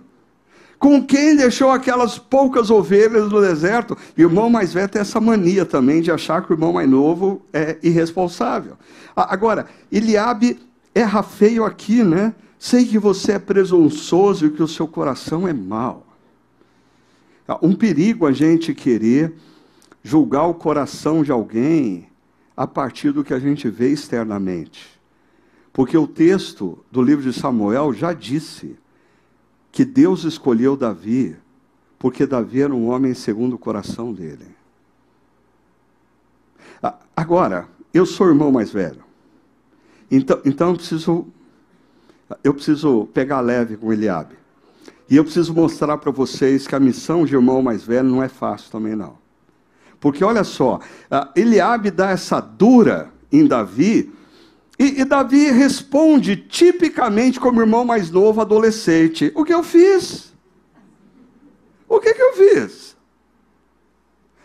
Com quem deixou aquelas poucas ovelhas no deserto? Irmão mais velho tem essa mania também de achar que o irmão mais novo é irresponsável. Agora, Eliabe erra feio aqui, né? Sei que você é presunçoso e que o seu coração é mau. Um perigo a gente querer julgar o coração de alguém a partir do que a gente vê externamente. Porque o texto do livro de Samuel já disse que Deus escolheu Davi porque Davi era um homem segundo o coração dele. Agora, eu sou o irmão mais velho. Então, então eu preciso eu preciso pegar leve com Eliabe. E eu preciso mostrar para vocês que a missão de irmão mais velho não é fácil também não. Porque olha só, Eliabe dá essa dura em Davi, e, e, Davi responde tipicamente como irmão mais novo, adolescente: O que eu fiz? O que, que eu fiz?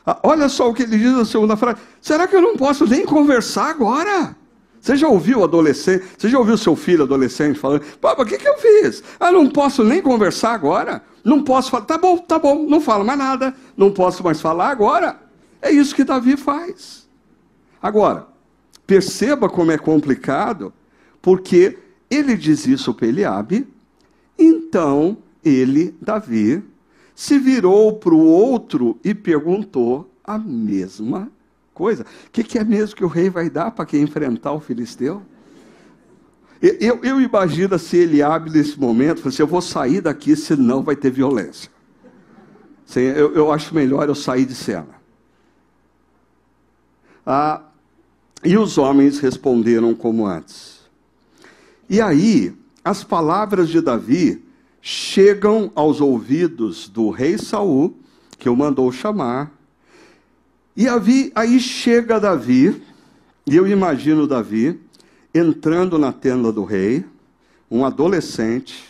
Ah, olha só o que ele diz na segunda frase: Será que eu não posso nem conversar agora? Você já ouviu adolescente? Você já ouviu seu filho adolescente falando: Papa, o que, que eu fiz? Ah, não posso nem conversar agora? Não posso falar. Tá bom, tá bom, não falo mais nada. Não posso mais falar agora. É isso que Davi faz. Agora, Perceba como é complicado, porque ele diz isso para Eliabe, então ele, Davi, se virou para o outro e perguntou a mesma coisa. O que, que, é mesmo que o rei vai dar para quem enfrentar o filisteu? Eu, eu imagino se Eliabe nesse momento, assim, eu vou sair daqui, senão vai ter violência. Eu, eu acho melhor eu sair de cena. Ah, e os homens responderam como antes. E aí, as palavras de Davi chegam aos ouvidos do rei Saul, que o mandou chamar. E aí chega Davi, e eu imagino Davi entrando na tenda do rei, um adolescente.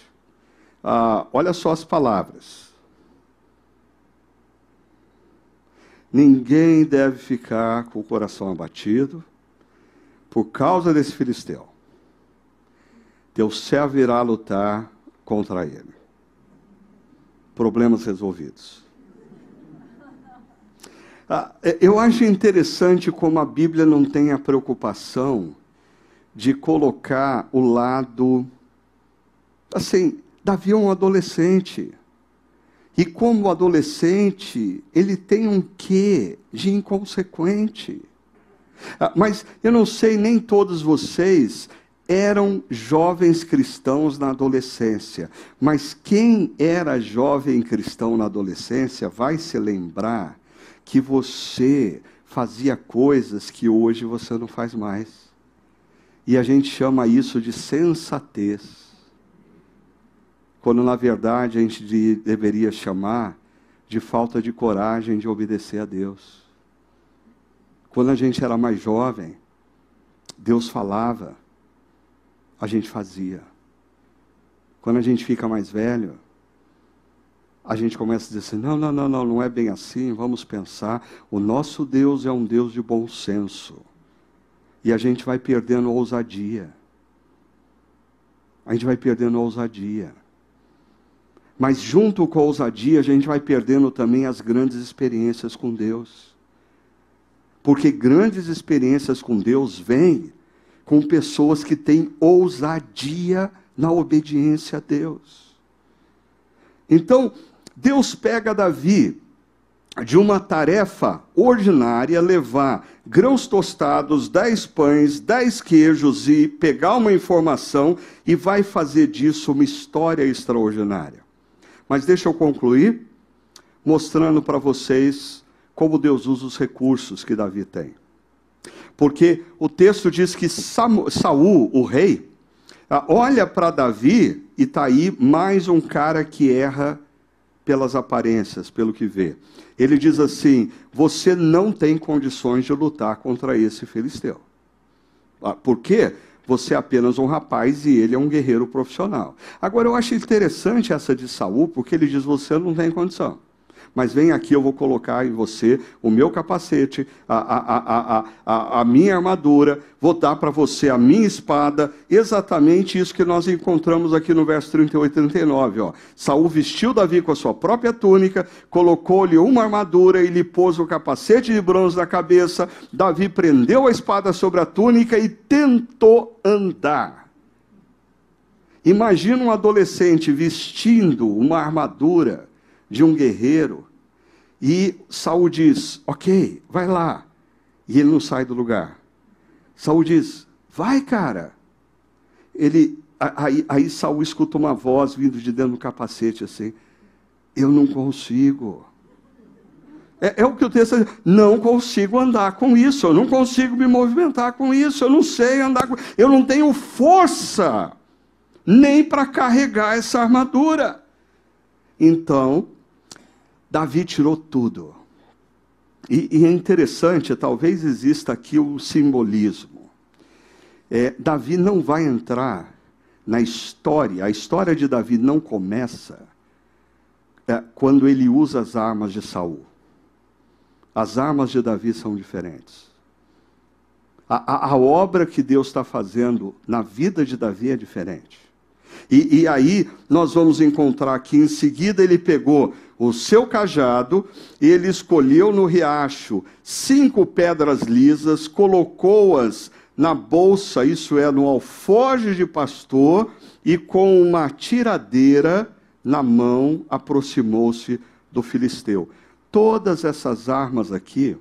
Ah, olha só as palavras. Ninguém deve ficar com o coração abatido por causa desse filisteu. Teu servo irá lutar contra ele. Problemas resolvidos. Ah, é, eu acho interessante como a Bíblia não tem a preocupação de colocar o lado. Assim, Davi é um adolescente. E como adolescente, ele tem um quê de inconsequente. Ah, mas eu não sei, nem todos vocês eram jovens cristãos na adolescência. Mas quem era jovem cristão na adolescência vai se lembrar que você fazia coisas que hoje você não faz mais. E a gente chama isso de sensatez. Quando na verdade a gente deveria chamar de falta de coragem de obedecer a Deus. Quando a gente era mais jovem, Deus falava, a gente fazia. Quando a gente fica mais velho, a gente começa a dizer assim: não, não, não, não, não é bem assim, vamos pensar. O nosso Deus é um Deus de bom senso. E a gente vai perdendo a ousadia. A gente vai perdendo a ousadia. Mas junto com a ousadia, a gente vai perdendo também as grandes experiências com Deus. Porque grandes experiências com Deus vêm com pessoas que têm ousadia na obediência a Deus. Então, Deus pega Davi de uma tarefa ordinária, levar grãos tostados, dez pães, dez queijos e pegar uma informação e vai fazer disso uma história extraordinária. Mas deixa eu concluir mostrando para vocês como Deus usa os recursos que Davi tem. Porque o texto diz que Saul, o rei, ah, olha para Davi e está aí mais um cara que erra pelas aparências, pelo que vê. Ele diz assim: Você não tem condições de lutar contra esse filisteu. Ah, por quê? Você é apenas um rapaz e ele é um guerreiro profissional. Agora eu acho interessante essa de Saul, porque ele diz: Você não tem condição mas vem aqui, eu vou colocar em você o meu capacete, a, a, a, a, a minha armadura, vou dar para você a minha espada, exatamente isso que nós encontramos aqui no verso 38 e 39. Ó. Saul vestiu Davi com a sua própria túnica, colocou-lhe uma armadura e lhe pôs o capacete de bronze na cabeça. Davi prendeu a espada sobre a túnica e tentou andar. Imagina um adolescente vestindo uma armadura de um guerreiro. E Saul diz: Ok, vai lá. E ele não sai do lugar. Saul diz: Vai, cara. Ele, aí, aí Saul escuta uma voz vindo de dentro do capacete assim: Eu não consigo. É, é, o que o texto diz, não consigo andar com isso, eu não consigo me movimentar com isso, eu não sei andar com eu não tenho força nem para carregar essa armadura. Então, Davi tirou tudo. E, e, é interessante, talvez exista aqui o simbolismo. É, Davi não vai entrar na história, a história de Davi não começa é, quando ele usa as armas de Saul. As armas de Davi são diferentes. A, a, a obra que Deus está fazendo na vida de Davi é diferente. E, e aí nós vamos encontrar que em seguida ele pegou o seu cajado, ele escolheu no riacho cinco pedras lisas, colocou-as na bolsa, isso é, no alforje de pastor, e com uma tiradeira na mão aproximou-se do filisteu. Todas essas armas aqui,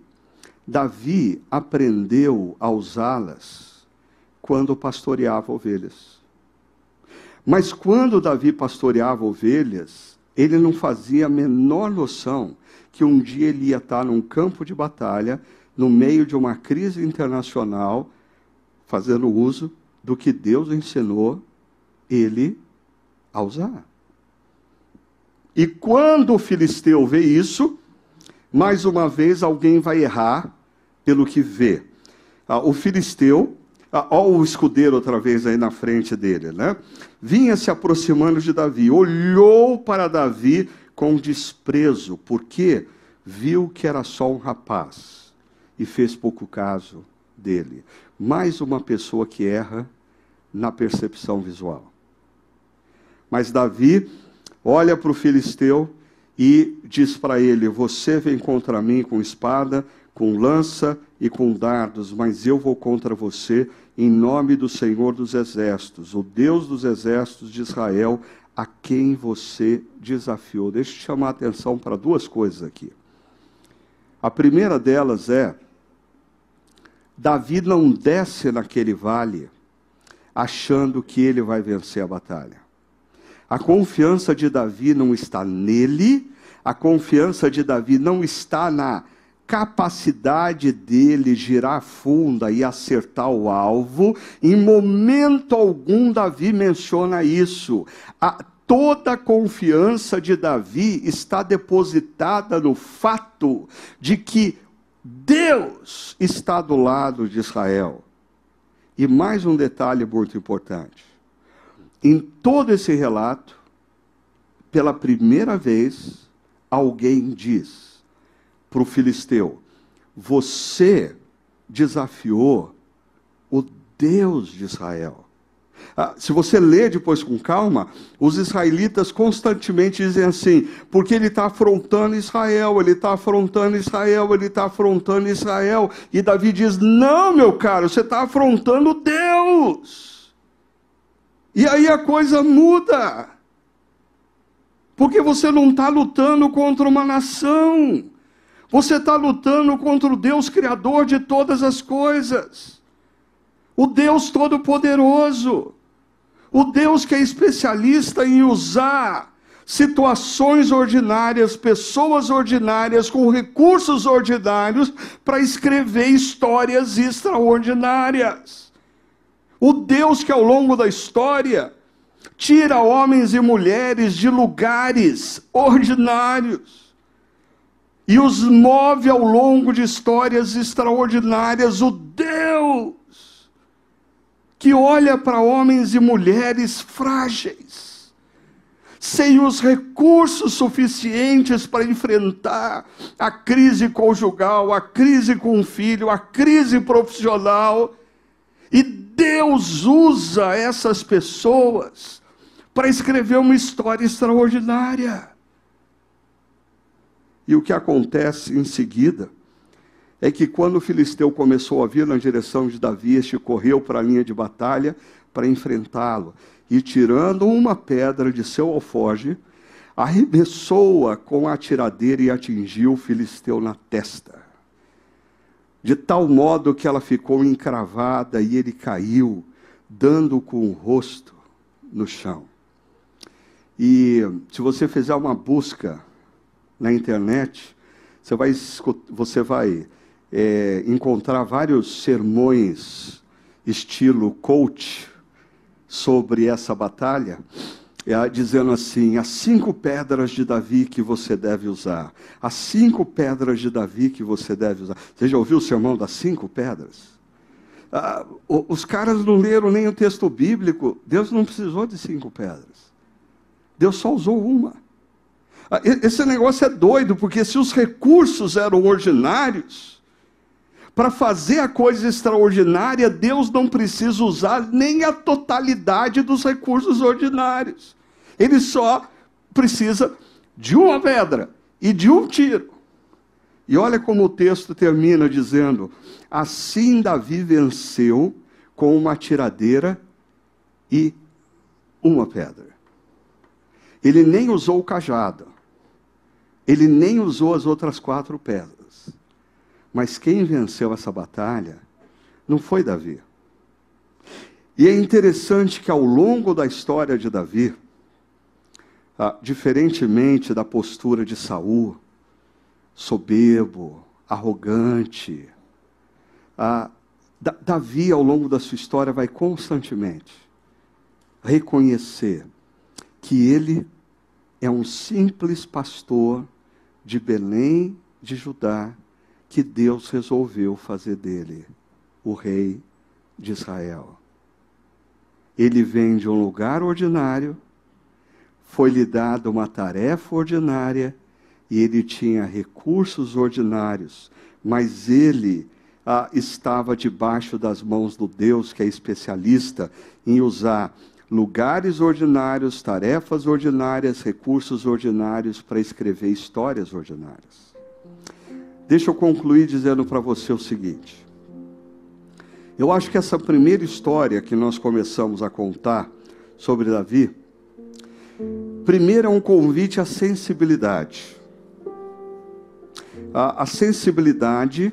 Davi aprendeu a usá-las quando pastoreava ovelhas. Mas quando Davi pastoreava ovelhas, ele não fazia a menor noção que um dia ele ia estar num campo de batalha, no meio de uma crise internacional, fazendo uso do que Deus ensinou ele a usar. E quando o filisteu vê isso, mais uma vez alguém vai errar pelo que vê. Ah, o filisteu, ó o escudeiro outra vez aí na frente dele, né? Vinha se aproximando de Davi, olhou para Davi com desprezo, porque viu que era só um rapaz e fez pouco caso dele. Mais uma pessoa que erra na percepção visual. Mas Davi olha para o filisteu e diz para ele: Você vem contra mim com espada, com lança e com dardos, mas eu vou contra você em nome do Senhor dos Exércitos, o Deus dos Exércitos de Israel, a quem você desafiou. Deixa eu chamar a atenção para duas coisas aqui. A primeira delas é: Davi não desce naquele vale achando que ele vai vencer a batalha. A confiança de Davi não está nele, a confiança de Davi não está na capacidade dele girar funda e acertar o alvo. Em momento algum, Davi menciona isso. A, toda a confiança de Davi está depositada no fato de que Deus está do lado de Israel. E mais um detalhe muito importante. Em todo esse relato, pela primeira vez, alguém diz para o filisteu: Você desafiou o Deus de Israel. Ah, se você ler depois com calma, os israelitas constantemente dizem assim, porque ele está afrontando Israel, ele está afrontando Israel, ele está afrontando Israel. E Davi diz: Não, meu caro, você está afrontando Deus. E aí a coisa muda. Porque você não está lutando contra uma nação. Você está lutando contra o Deus Criador de todas as coisas. O Deus Todo-Poderoso. O Deus que é especialista em usar situações ordinárias, pessoas ordinárias, com recursos ordinários, para escrever histórias extraordinárias. O Deus que ao longo da história tira homens e mulheres de lugares ordinários e os move ao longo de histórias extraordinárias. O Deus que olha para homens e mulheres frágeis, sem os recursos suficientes para enfrentar a crise conjugal, a crise com o filho, a crise profissional. E Deus usa essas pessoas para escrever uma história extraordinária. E o que acontece em seguida? é que quando o filisteu começou a vir na direção de Davi, este correu para a linha de batalha para enfrentá-lo. E tirando uma pedra de seu alfoge, arremessou-a com a tiradeira e atingiu o filisteu na testa. De tal modo que ela ficou encravada e ele caiu, dando com o rosto no chão. E se você fizer uma busca na internet, você vai, você vai é, encontrar vários sermões estilo coach sobre essa batalha, é, dizendo assim: as cinco pedras de Davi que você deve usar. As cinco pedras de Davi que você deve usar. Você já ouviu o sermão das cinco pedras? Ah, os caras não leram nem o texto bíblico. Deus não precisou de cinco pedras. Deus só usou uma. Ah, esse negócio é doido, porque se os recursos eram ordinários, para fazer a coisa extraordinária, Deus não precisa usar nem a totalidade dos recursos ordinários. Ele só precisa de uma pedra e de um tiro. E olha como o texto termina dizendo: Assim Davi venceu com uma tiradeira e uma pedra. Ele nem usou o cajado. Ele nem usou as outras quatro pedras. Mas quem venceu essa batalha não foi Davi. E é interessante que ao longo da história de Davi, ah, diferentemente da postura de Saul, soberbo, arrogante, Ah, Davi, ao longo da sua história, vai constantemente reconhecer que ele é um simples pastor de Belém de Judá, que Deus resolveu fazer dele o rei de Israel. Ele vem de um lugar ordinário, foi-lhe dada uma tarefa ordinária e ele tinha recursos ordinários, mas ele ah, estava debaixo das mãos do Deus que é especialista em usar lugares ordinários, tarefas ordinárias, recursos ordinários para escrever histórias ordinárias. Deixa eu concluir dizendo para você o seguinte. Eu acho que essa primeira história que nós começamos a contar sobre Davi, primeiro é um convite à sensibilidade. A, a sensibilidade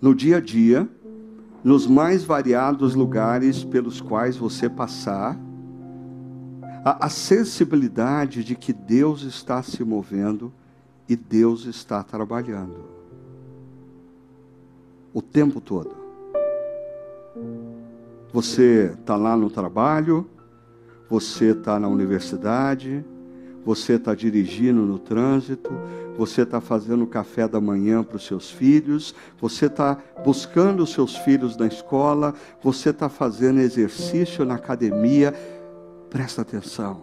no dia a dia, nos mais variados lugares pelos quais você passar, a, a sensibilidade de que Deus está se movendo e Deus está trabalhando o tempo todo. Você está lá no trabalho, você está na universidade, você está dirigindo no trânsito, você está fazendo café da manhã para os seus filhos, você está buscando os seus filhos na escola, você está fazendo exercício na academia. Presta atenção.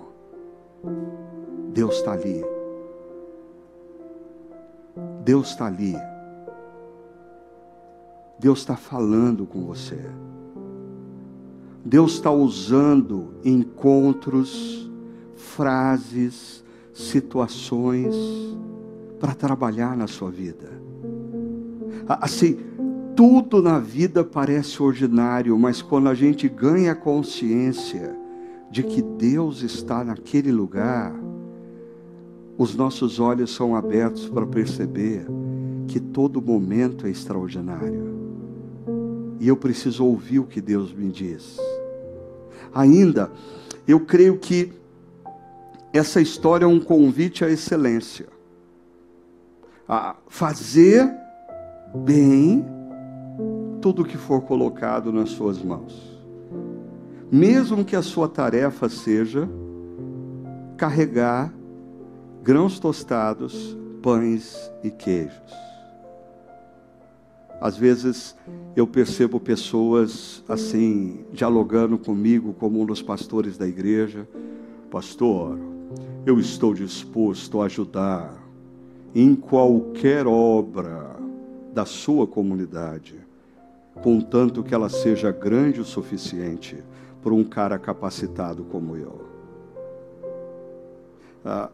Deus está ali. Deus está ali. Deus está falando com você. Deus está usando encontros, frases, situações para trabalhar na sua vida. Assim, tudo na vida parece ordinário, mas quando a gente ganha consciência de que Deus está naquele lugar, os nossos olhos são abertos para perceber que todo momento é extraordinário. E eu preciso ouvir o que Deus me diz. Ainda, eu creio que essa história é um convite à excelência a fazer bem tudo que for colocado nas suas mãos. Mesmo que a sua tarefa seja carregar grãos tostados, pães e queijos. Às vezes eu percebo pessoas assim, dialogando comigo, como um dos pastores da igreja: Pastor, eu estou disposto a ajudar em qualquer obra da sua comunidade, contanto que ela seja grande o suficiente para um cara capacitado como eu. Ah,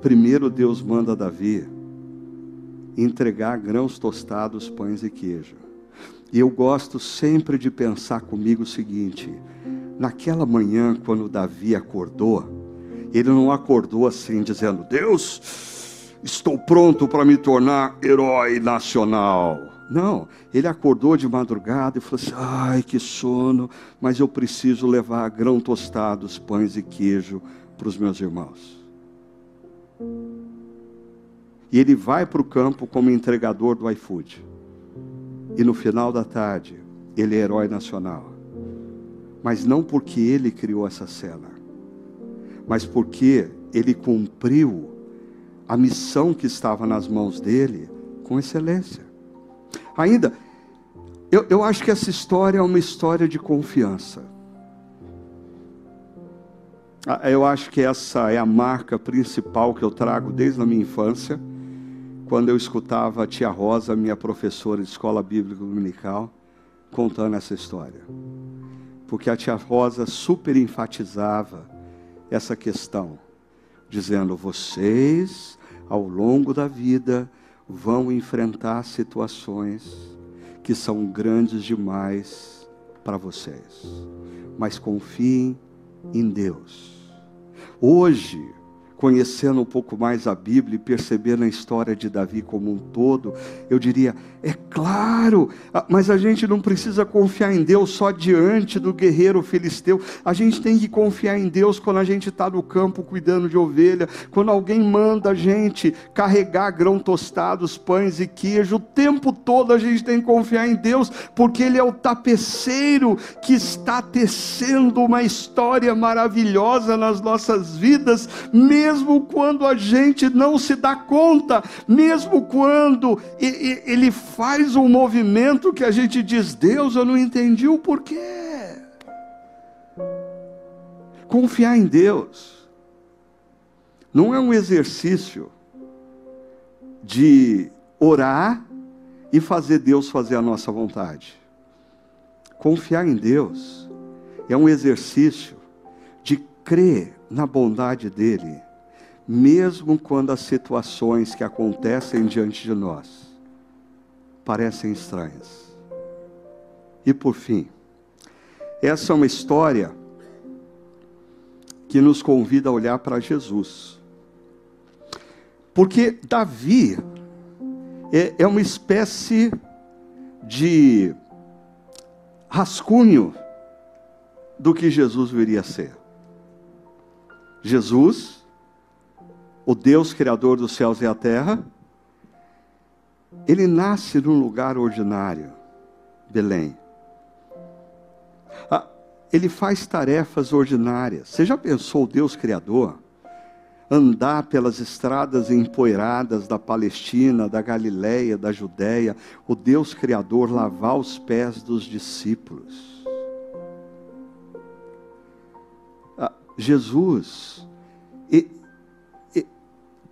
primeiro Deus manda Davi entregar grãos tostados, pães e queijo. E eu gosto sempre de pensar comigo o seguinte: naquela manhã, quando Davi acordou, ele não acordou assim, dizendo: Deus, estou pronto para me tornar herói nacional. Não, ele acordou de madrugada e falou assim: ai, que sono, mas eu preciso levar grão tostados, pães e queijo para os meus irmãos. E ele vai para o campo como entregador do iFood. E no final da tarde, ele é herói nacional. Mas não porque ele criou essa cena, mas porque ele cumpriu a missão que estava nas mãos dele com excelência. Ainda, eu, eu acho que essa história é uma história de confiança. Ah, eu acho que essa é a marca principal que eu trago desde a minha infância, quando eu escutava a tia Rosa, minha professora de escola bíblica dominical, contando essa história. Porque a tia Rosa super enfatizava essa questão, dizendo: vocês ao longo da vida, vão enfrentar situações que são grandes demais para vocês. Mas confiem em Deus. Hoje, conhecendo um pouco mais a Bíblia e percebendo a história de Davi como um todo, eu diria: é claro, mas a gente não precisa confiar em Deus só diante do guerreiro filisteu, a gente tem que confiar em Deus quando a gente está no campo cuidando de ovelha, quando alguém manda a gente carregar grão tostados, pães e queijo, o tempo todo a gente tem que confiar em Deus, porque Ele é o tapeceiro que está tecendo uma história maravilhosa nas nossas vidas, mesmo quando a gente não se dá conta, mesmo quando ele faz um movimento que a gente diz: Deus, eu não entendi o porquê. Confiar em Deus não é um exercício de orar e fazer Deus fazer a nossa vontade. Confiar em Deus é um exercício de crer na bondade dEle mesmo quando as situações que acontecem diante de nós parecem estranhas. E por fim, essa é uma história que nos convida a olhar para Jesus. Porque Davi é, é uma espécie de rascunho do que Jesus viria a ser. Jesus o Deus Criador dos céus e a terra, ele nasce num lugar ordinário, Belém. Ah, ele faz tarefas ordinárias. Você já pensou o Deus Criador andar pelas estradas empoeiradas da Palestina, da Galiléia, da Judéia, o Deus Criador lavar os pés dos discípulos? Ah, Jesus,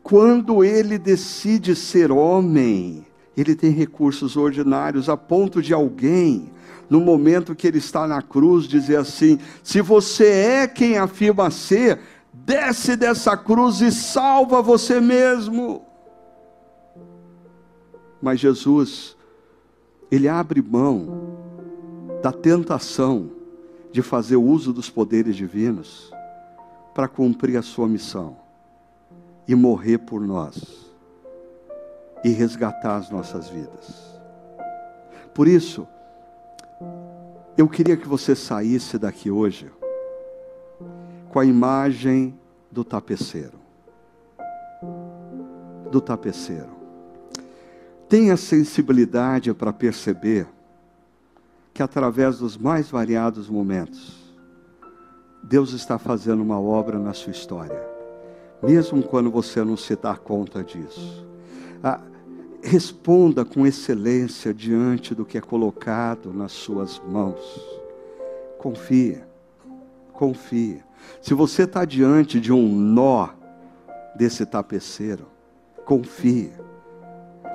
quando ele decide ser homem, ele tem recursos ordinários a ponto de alguém, no momento que ele está na cruz, dizer assim: se você é quem afirma ser, desce dessa cruz e salva você mesmo. Mas Jesus, ele abre mão da tentação de fazer uso dos poderes divinos para cumprir a sua missão e morrer por nós e resgatar as nossas vidas. Por isso, eu queria que você saísse daqui hoje com a imagem do tapeceiro. Do tapeceiro. Tenha sensibilidade para perceber que através dos mais variados momentos, Deus está fazendo uma obra na sua história mesmo quando você não se dá conta disso. Ah, responda com excelência diante do que é colocado nas suas mãos. Confie, confie. Se você está diante de um nó desse tapeceiro, confie.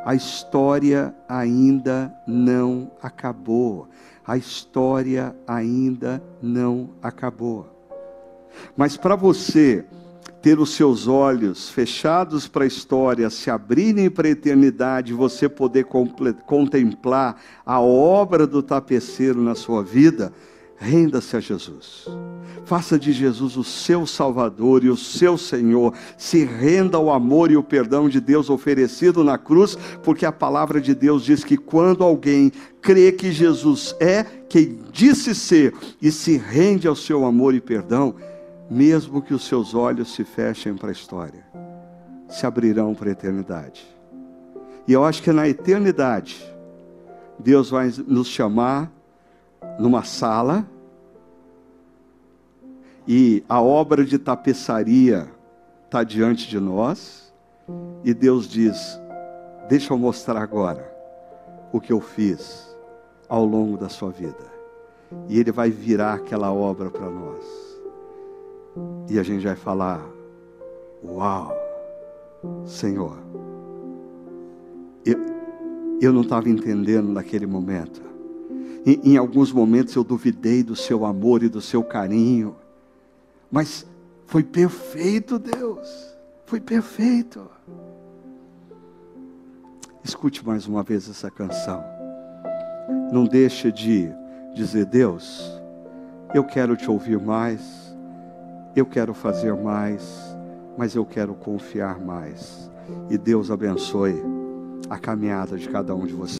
A história ainda não acabou. A história ainda não acabou. Mas para você ter os seus olhos fechados para a história, se abrirem para a eternidade, você poder contemplar a obra do tapeceiro na sua vida, renda-se a Jesus. Faça de Jesus o seu Salvador e o seu Senhor. Se renda ao amor e o perdão de Deus oferecido na cruz, porque a palavra de Deus diz que quando alguém crê que Jesus é quem disse ser e se rende ao seu amor e perdão, mesmo que os seus olhos se fechem para a história, se abrirão para a eternidade. E eu acho que na eternidade, Deus vai nos chamar numa sala, e a obra de tapeçaria está diante de nós, e Deus diz: Deixa eu mostrar agora o que eu fiz ao longo da sua vida. E Ele vai virar aquela obra para nós. E a gente vai falar: Uau, Senhor, eu, eu não estava entendendo naquele momento. Em, em alguns momentos eu duvidei do seu amor e do seu carinho, mas foi perfeito, Deus, foi perfeito. Escute mais uma vez essa canção. Não deixe de dizer, Deus, eu quero te ouvir mais eu quero fazer mais, mas eu quero confiar mais. E Deus abençoe a caminhada de cada um de vocês.